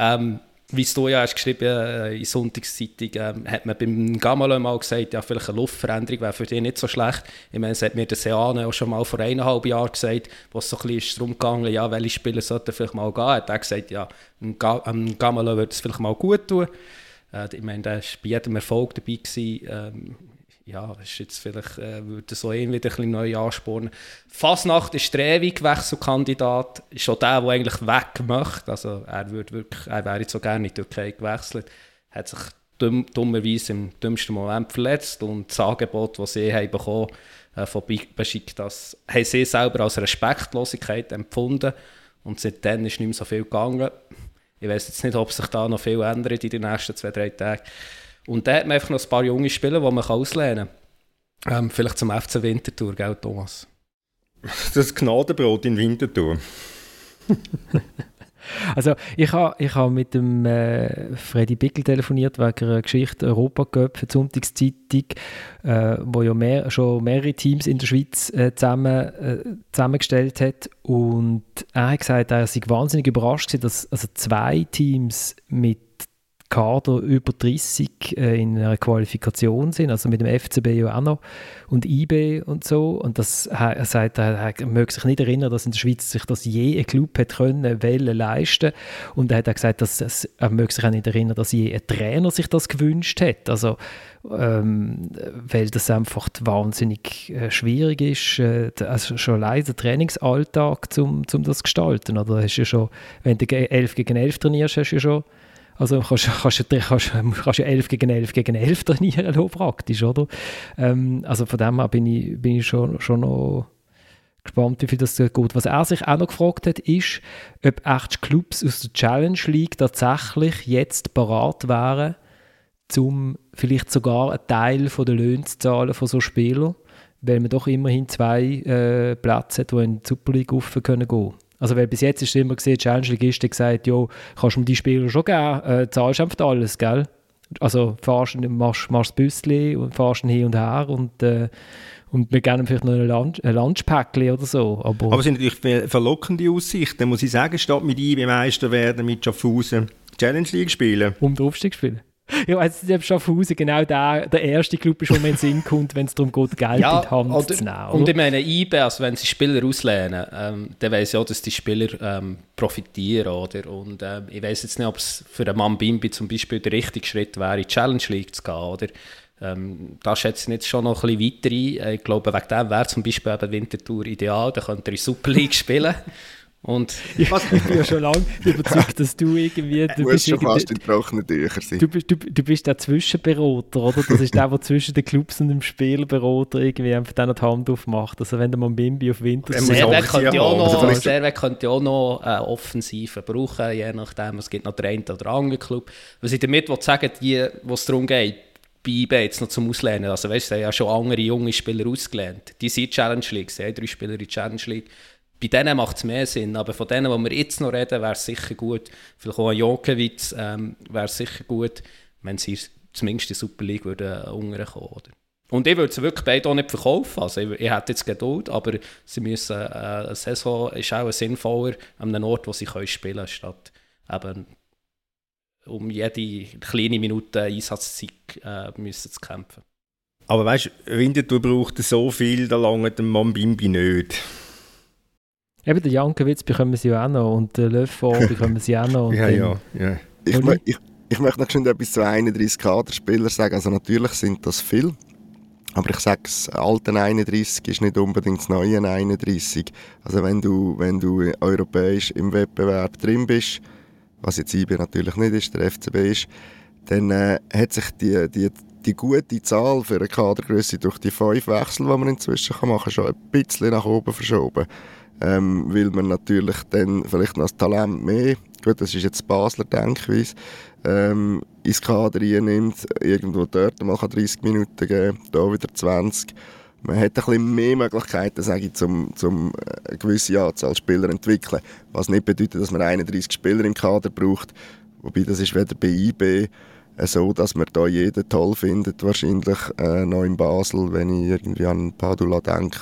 Ähm, wie du ja hast geschrieben äh, in Sonntagszeitung, äh, hat man beim Gamalö mal gesagt, ja, vielleicht eine Luftveränderung wäre für dich nicht so schlecht. Ich meine, es hat mir der Seane auch schon mal vor eineinhalb Jahren gesagt, wo es so ein bisschen darum ging, ja, welche Spieler sollten vielleicht mal gehen. Hat er gesagt, ja, ein Gamalö würde es vielleicht mal gut tun. Äh, ich meine, der war bei jedem Erfolg dabei. Gewesen. Ähm, ja, ist jetzt vielleicht, äh, würde so ihn wieder ein neu anspornen. Fasnacht ist der ewige Wechselkandidat, ist auch der, der eigentlich weg möchte. Also er, würde wirklich, er wäre jetzt so gerne in die Türkei gewechselt. Hat sich dumm, dummerweise im dümmsten Moment verletzt und das Angebot, das sie haben bekommen äh, von Besiktas, haben sie selber als Respektlosigkeit empfunden und seitdem ist nicht mehr so viel gegangen. Ich weiß jetzt nicht, ob sich da noch viel ändert in den nächsten zwei, drei Tagen. Und da hat man einfach noch ein paar junge Spieler, die man auslehnen kann. Ähm, vielleicht zum FC Winterthur, gell, Thomas? (laughs) Das Gnadenbrot in Winterthur. (laughs) Also ich habe ich ha mit dem äh, Freddy Bickel telefoniert wegen einer Geschichte Europa Cup für die Sonntagszeitung, äh, wo ja mehr, schon mehrere Teams in der Schweiz äh, zusammen, äh, zusammengestellt hat und er hat gesagt, er sei wahnsinnig überrascht dass also zwei Teams mit Kader über 30 äh, in einer Qualifikation sind, also mit dem FCB ja auch noch und IB und so. Und das, er sagt, er, er möge sich nicht erinnern, dass in der Schweiz sich das je ein Club hat können, wollen, leisten. Und er hat auch gesagt, dass es, er möge sich auch nicht erinnern, dass je ein Trainer sich das gewünscht hat. Also, ähm, weil das einfach wahnsinnig äh, schwierig ist, äh, also schon allein der Trainingsalltag, um zum das zu gestalten. Oder hast du schon, wenn du 11 gegen 11 trainierst, hast du ja schon also kannst, kannst, kannst, kannst ja 11 gegen 11 gegen 11 trainieren, (laughs) praktisch, oder? Ähm, also von dem her bin ich, bin ich schon, schon noch gespannt, wie viel das geht. Was er sich auch noch gefragt hat, ist, ob echt Clubs aus der Challenge League tatsächlich jetzt parat wären, um vielleicht sogar einen Teil der Löhne zu zahlen von so Spielern, weil man doch immerhin zwei äh, Plätze hat, die in die Super League gehen können also weil bis jetzt ist immer gesehen, die Challenge Ligisten gesagt, ja, kannst du mir die Spieler schon geben, äh, zahlst einfach alles, gell? Also fahrst, machst, machst das Büsschen und fahrst hin und her und, äh, und wir geben vielleicht noch ein, Lunch, ein Lunchpäckchen oder so. Aber, aber es sind natürlich verlockende Aussichten, muss ich sagen, statt mit IB Meister werden, mit Schaffhausen Challenge League spielen. Um den Aufstieg spielen. Ja, weiß nicht, ob Schaffhausen genau der, der erste Club ist, wo man in den Sinn kommt, wenn es darum geht, Geld ja, in die Hand oder, zu nehmen. Oder? Und ich meine, IB, also wenn sie Spieler auslehnen, ähm, dann weiss ich auch, dass die Spieler ähm, profitieren. Oder? Und ähm, ich weiß jetzt nicht, ob es für einen Mann Bimbi zum Beispiel der richtige Schritt wäre, in die Challenge League zu gehen. Oder? Ähm, da schätze ich jetzt schon noch ein bisschen weiter ein. Ich glaube, wegen dem wäre zum Beispiel eben Winterthur ideal. Da könnte er in Super League spielen. Und ich, ich bin ja schon lange überzeugt, dass du irgendwie... Du bist schon fast in trockenen Tüchern sein. Du, du, du bist der Zwischenberater, oder? Das ist der, der zwischen den Clubs und dem Spielberater irgendwie einfach dann die Hand aufmacht. Also wenn der mal Bimbi auf Winter... Servet könnte ja auch noch, also Servet könnte auch noch äh, Offensive brauchen, je nachdem. Es gibt noch den einen oder anderen Club. Was ich damit sagen die, wo es darum geht, bei eBay jetzt noch zum Auslehnen. Also weißt du, ja schon andere junge Spieler ausgelernt. Die sind Challenge League, sie haben drei Spieler in Challenge League bei denen macht es mehr Sinn, aber von denen, die wir jetzt noch reden, wäre es sicher gut, vielleicht auch ein Jonkewitz, ähm, wäre es sicher gut, wenn sie zumindest in die Super League würden äh, unterkommen oder? Und ich würde sie wirklich beide auch nicht verkaufen. Also ich, ich hätte jetzt Geduld, aber sie müssen, äh, eine Saison ist auch sinnvoller an einem Ort, wo sie können spielen können, statt eben um jede kleine Minute Einsatzzeit äh, müssen zu kämpfen. Aber weißt du, Winterthur braucht so viel, da lange dem Mambimbi nicht. Eben den Jankewitz bekommen sie ja auch noch und den Löffel bekommen sie auch noch. (laughs) ja, ja, ja. Ich, ich, ich möchte noch schon etwas zu 31 Kaderspielern sagen. Also natürlich sind das viel. Aber ich sage, das alte 31 ist nicht unbedingt das neue 31. Also wenn du, wenn du europäisch im Wettbewerb drin bist, was jetzt IB natürlich nicht ist, der FCB ist, dann äh, hat sich die, die, die gute Zahl für eine Kadergröße durch die fünf Wechsel, die man inzwischen machen kann, schon ein bisschen nach oben verschoben ähm, weil man natürlich dann vielleicht noch das Talent mehr, gut, das ist jetzt Basler Denkweise, ähm, ins Kader nimmt, irgendwo dort mal 30 Minuten geben, da wieder 20. Man hat ein bisschen mehr Möglichkeiten, sage ich, zum, zum eine gewisse Anzahl Spieler zu entwickeln. Was nicht bedeutet, dass man 31 Spieler im Kader braucht. Wobei das ist weder bei IB so, dass man da jeden toll findet, wahrscheinlich äh, noch in Basel, wenn ich irgendwie an Padula denke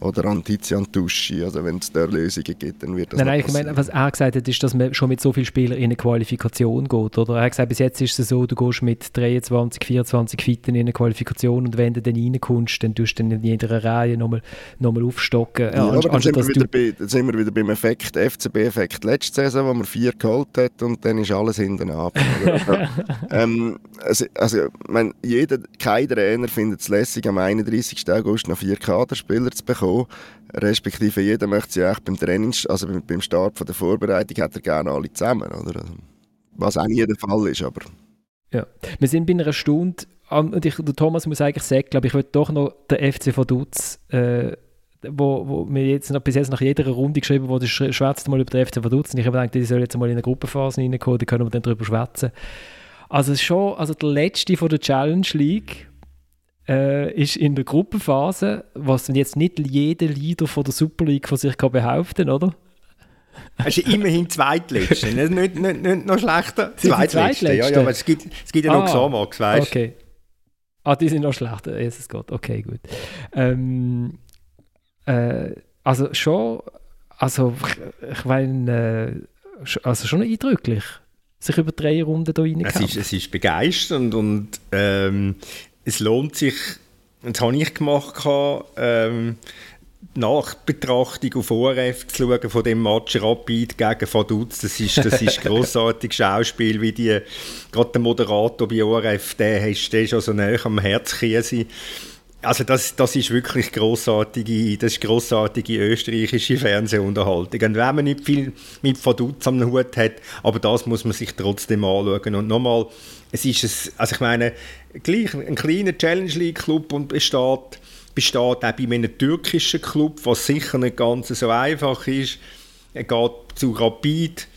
oder an Tizian Tuschi. Also wenn es da Lösungen gibt, dann wird das Nein, nein ich meine, was er gesagt hat, ist, dass man schon mit so vielen Spielern in eine Qualifikation geht. Oder? Er hat gesagt, bis jetzt ist es so, du gehst mit 23, 24 Fitten in eine Qualifikation und wenn du dann reinkommst, dann tust du dann in jeder Reihe nochmal noch mal aufstocken. Ja, aber dann sind, wir wieder bei, dann sind wir wieder beim Effekt, FCB-Effekt letzte Saison, wo man vier geholt hat und dann ist alles hinten ab. (laughs) ähm, also, also mein, jeder, kein Trainer findet es lässig, am 31. August noch vier Kaderspieler zu bekommen bekommen. Respektive jeder möchte sie echt beim Training, also beim Start von der Vorbereitung, hat er gerne alle zusammen. Oder? Was auch nie der Fall ist, aber... Ja, wir sind bei einer Stunde und ich, der Thomas muss eigentlich sagen, glaube ich, würde doch noch der FC Vaduz, äh, wo, wo mir jetzt noch bis jetzt nach jeder Runde geschrieben wurde, schwätzt mal über den FC Vaduz und ich habe gedacht, die soll jetzt mal in eine Gruppenphase reinkommen, da können wir dann drüber schwätzen. Also schon, also der letzte von der Challenge League äh, ist in der Gruppenphase, was jetzt nicht jeder Leader von der Super League von sich kann behaupten, oder? Es ist immerhin Zweitletzte, nicht, nicht, nicht, nicht noch schlechter. Zweitletzte, ja, ja, aber es gibt, es gibt ja noch ah, Xamax, weißt Okay. Ah, die sind noch schlechter, Jesus Gott, okay, gut. Ähm, äh, also schon, also ich, ich meine, äh, also schon eindrücklich, sich über drei Runden da reingekommen. Es ist, es ist begeisternd und ähm, es lohnt sich, das habe ich gemacht, ähm, Nachbetrachtung auf ORF zu schauen von dem Match Rapid gegen Vaduz, das ist, das ist (laughs) grossartiges Schauspiel, wie die, gerade der Moderator bei ORF, der, ist, der ist also näher am Herzkäse. Also das, das ist wirklich grossartige, das ist grossartige österreichische Fernsehunterhaltung. Und wenn man nicht viel mit Vaduz am Hut hat, aber das muss man sich trotzdem anschauen. Und nochmal, es ist es, also ich meine, gleich ein kleiner Challenge League Club und besteht besteht auch bei einem türkischen Club, was sicher nicht ganz so einfach ist. Er geht zu Rapid,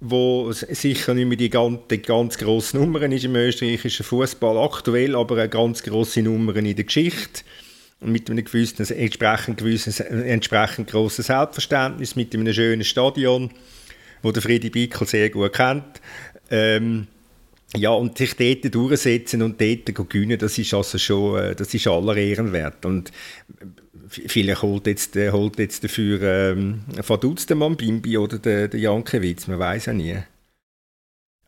wo sicher nicht mehr die ganz, die ganz grosse Nummer ist im österreichischen Fußball aktuell, aber eine ganz grosse Nummer in der Geschichte mit einem gewissen, entsprechend, gewissen, entsprechend grossen Selbstverständnis, mit einem schönen Stadion, wo der Friedi Bickel sehr gut kennt. Ähm, ja, und sich dort durchsetzen und dort gewinnen, das ist also schon, äh, das ist aller Ehren wert. Und vielleicht holt jetzt, äh, holt jetzt dafür ähm, Vaduz den Mann Bimbi oder der, der Jankiewicz, man weiß ja nie.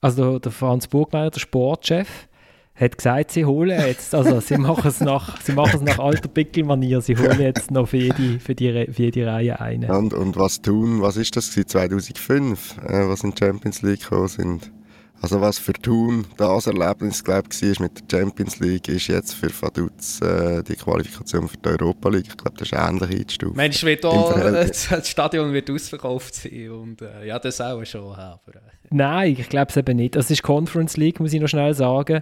Also der Franz Burgmeier, der Sportchef, hat gesagt, sie holen jetzt, also sie machen es nach, sie machen es nach alter Pickelmanier, sie holen jetzt noch für jede, für die, für jede Reihe eine. Und, und was tun, was ist das 2005, äh, was in Champions League gekommen sind? Also was für Thun das Erlebnis glaube ich, war mit der Champions League, ist jetzt für Vaduz äh, die Qualifikation für die Europa League. Ich glaube, das ist ähnlich eingestuft. Mensch, wird auch, (laughs) das Stadion wird ausverkauft sein und äh, ja, das auch schon. Aber, äh. Nein, ich glaube es eben nicht. Das ist Conference League, muss ich noch schnell sagen.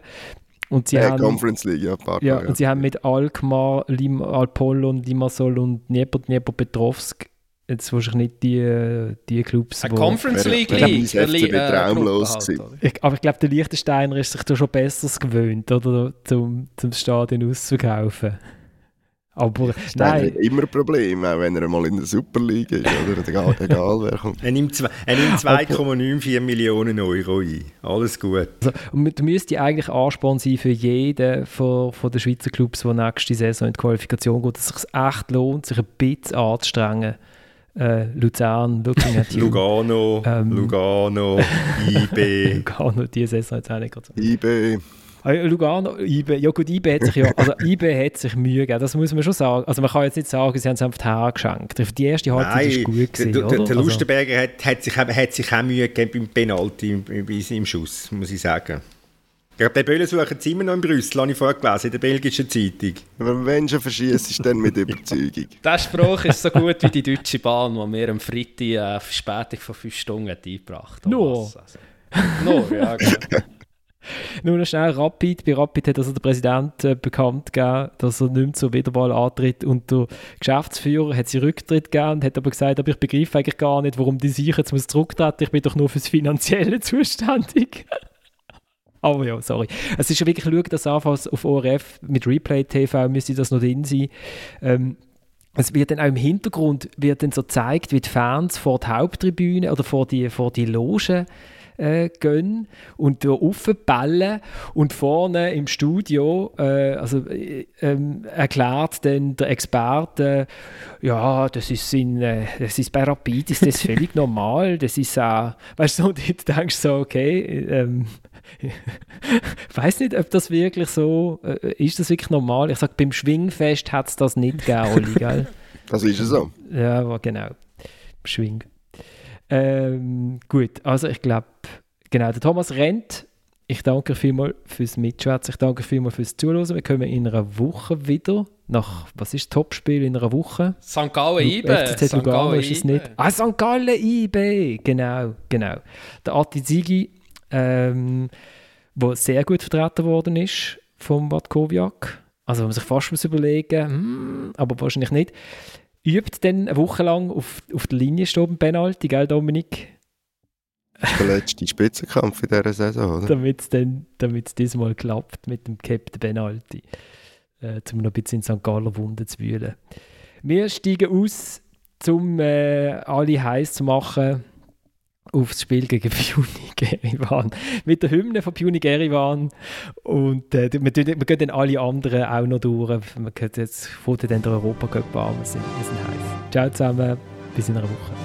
Und sie äh, haben, Conference League, ja, pardon, ja, ja. Und sie haben mit Alkmaar, Lim, Alpollon, Limassol und Dnieper, Dniepropetrovsk jetzt wahrscheinlich nicht die, die Clubs, Eine Conference League League. Der League äh, traumlos halt, ich, Aber ich glaube, der Liechtensteiner ist sich da schon besser gewöhnt, oder, zum, zum Stadion auszukaufen. Aber das nein. Immer ein Problem, auch wenn er mal in der Super League ist, oder egal, (laughs) egal wer kommt. Er nimmt 2,94 (laughs) Millionen Euro ein. Alles gut. Also, und du müsste eigentlich Ansporn sein für jeden von, von den Schweizer Clubs, die nächste Saison in die Qualifikation geht, dass es sich echt lohnt, sich ein bisschen anzustrengen äh, Luzern, you. (laughs) Lugano, ähm, Lugano, (laughs) IB. Lugano, die Saison jetzt auch nicht gerade so. IB. Ah, Lugano, IB, ja gut, IB hat sich ja, also (laughs) IB hat sich Mühe gegeben, das muss man schon sagen. Also man kann jetzt nicht sagen, sie haben es einfach hergeschenkt. Die erste Halbzeit war gut gewesen, der, der, der also Lustenberger hat, hat, sich, hat sich auch Mühe gegeben beim Penalty, bei seinem Schuss, muss ich sagen. Ich glaube, den Böllen suchen sie immer noch in Brüssel, habe ich vorher gelesen, in der belgischen Zeitung. Wenn Menschen verschießt, ist dann mit Überzeugung. (laughs) Der Spruch ist so gut wie die Deutsche Bahn, die mir am Freitag eine Verspätung von fünf Stunden eingebracht hat. Nur? Also. Nur, ja, genau. (laughs) Nur noch schnell, Rapid. Bei Rapid hat also der Präsident äh, bekannt gegeben, dass er nicht mehr zur Wiederwahl antritt und der Geschäftsführer hat sie Rücktritt gegeben hat aber gesagt, aber ich begreife eigentlich gar nicht, warum die sich jetzt muss zurücktreten, ich bin doch nur fürs Finanzielle (laughs) zuständig. Aber ja, sorry. Es ist ja wirklich, schau das an, auf ORF mit Replay TV müsste das noch drin sein. Ähm, es wird dann auch im Hintergrund wird dann so gezeigt, wie die Fans vor die Haupttribüne oder vor die, vor die Loge äh, gehen und da aufballen und vorne im Studio äh, also, äh, ähm, erklärt dann der Experte, ja, das ist, in, äh, das ist bei Rapid ist das völlig (laughs) normal, das ist auch, weißt du, und du denkst so, okay, ähm, (laughs) weiß nicht, ob das wirklich so, äh, ist das wirklich normal? Ich sage, beim Schwingfest hat es das nicht gegeben, Oli, (laughs) gell? Das ist es so. Ja, genau. Schwing. Ähm, gut, also ich glaube, genau, der Thomas rennt. Ich danke vielmals fürs Mitschwätzen, ich danke vielmals fürs Zuhören. Wir kommen in einer Woche wieder. Nach, was ist das Topspiel in einer Woche? St. Gallen IB. FCZ Lugano ist es nicht. Ah, St. Gallen IB, genau, genau. Der Atti Zigi ähm, wo sehr gut vertreten worden ist vom Watkowiak. Also man sich fast muss überlegen, hm, aber wahrscheinlich nicht. Übt dann eine Woche lang auf, auf der Linie stehen Penalty, gell Dominik? Das ist der letzte Spitzenkampf in dieser Saison, oder? damit es dann damit diesmal klappt mit dem Captain Penalty. Äh, um noch ein bisschen in St. Galler Wunden zu wühlen. Wir steigen aus, um äh, alle heiß zu machen aufs Spiel gegen Puni (laughs) Erivan. Mit der Hymne von Puni Erivan. Und äh, wir, wir, gehen dann alle anderen auch noch durch. Wir gehen jetzt vor dann der Europacup an. Wir sind, wir sind heiß. Ciao zusammen, bis in einer Woche.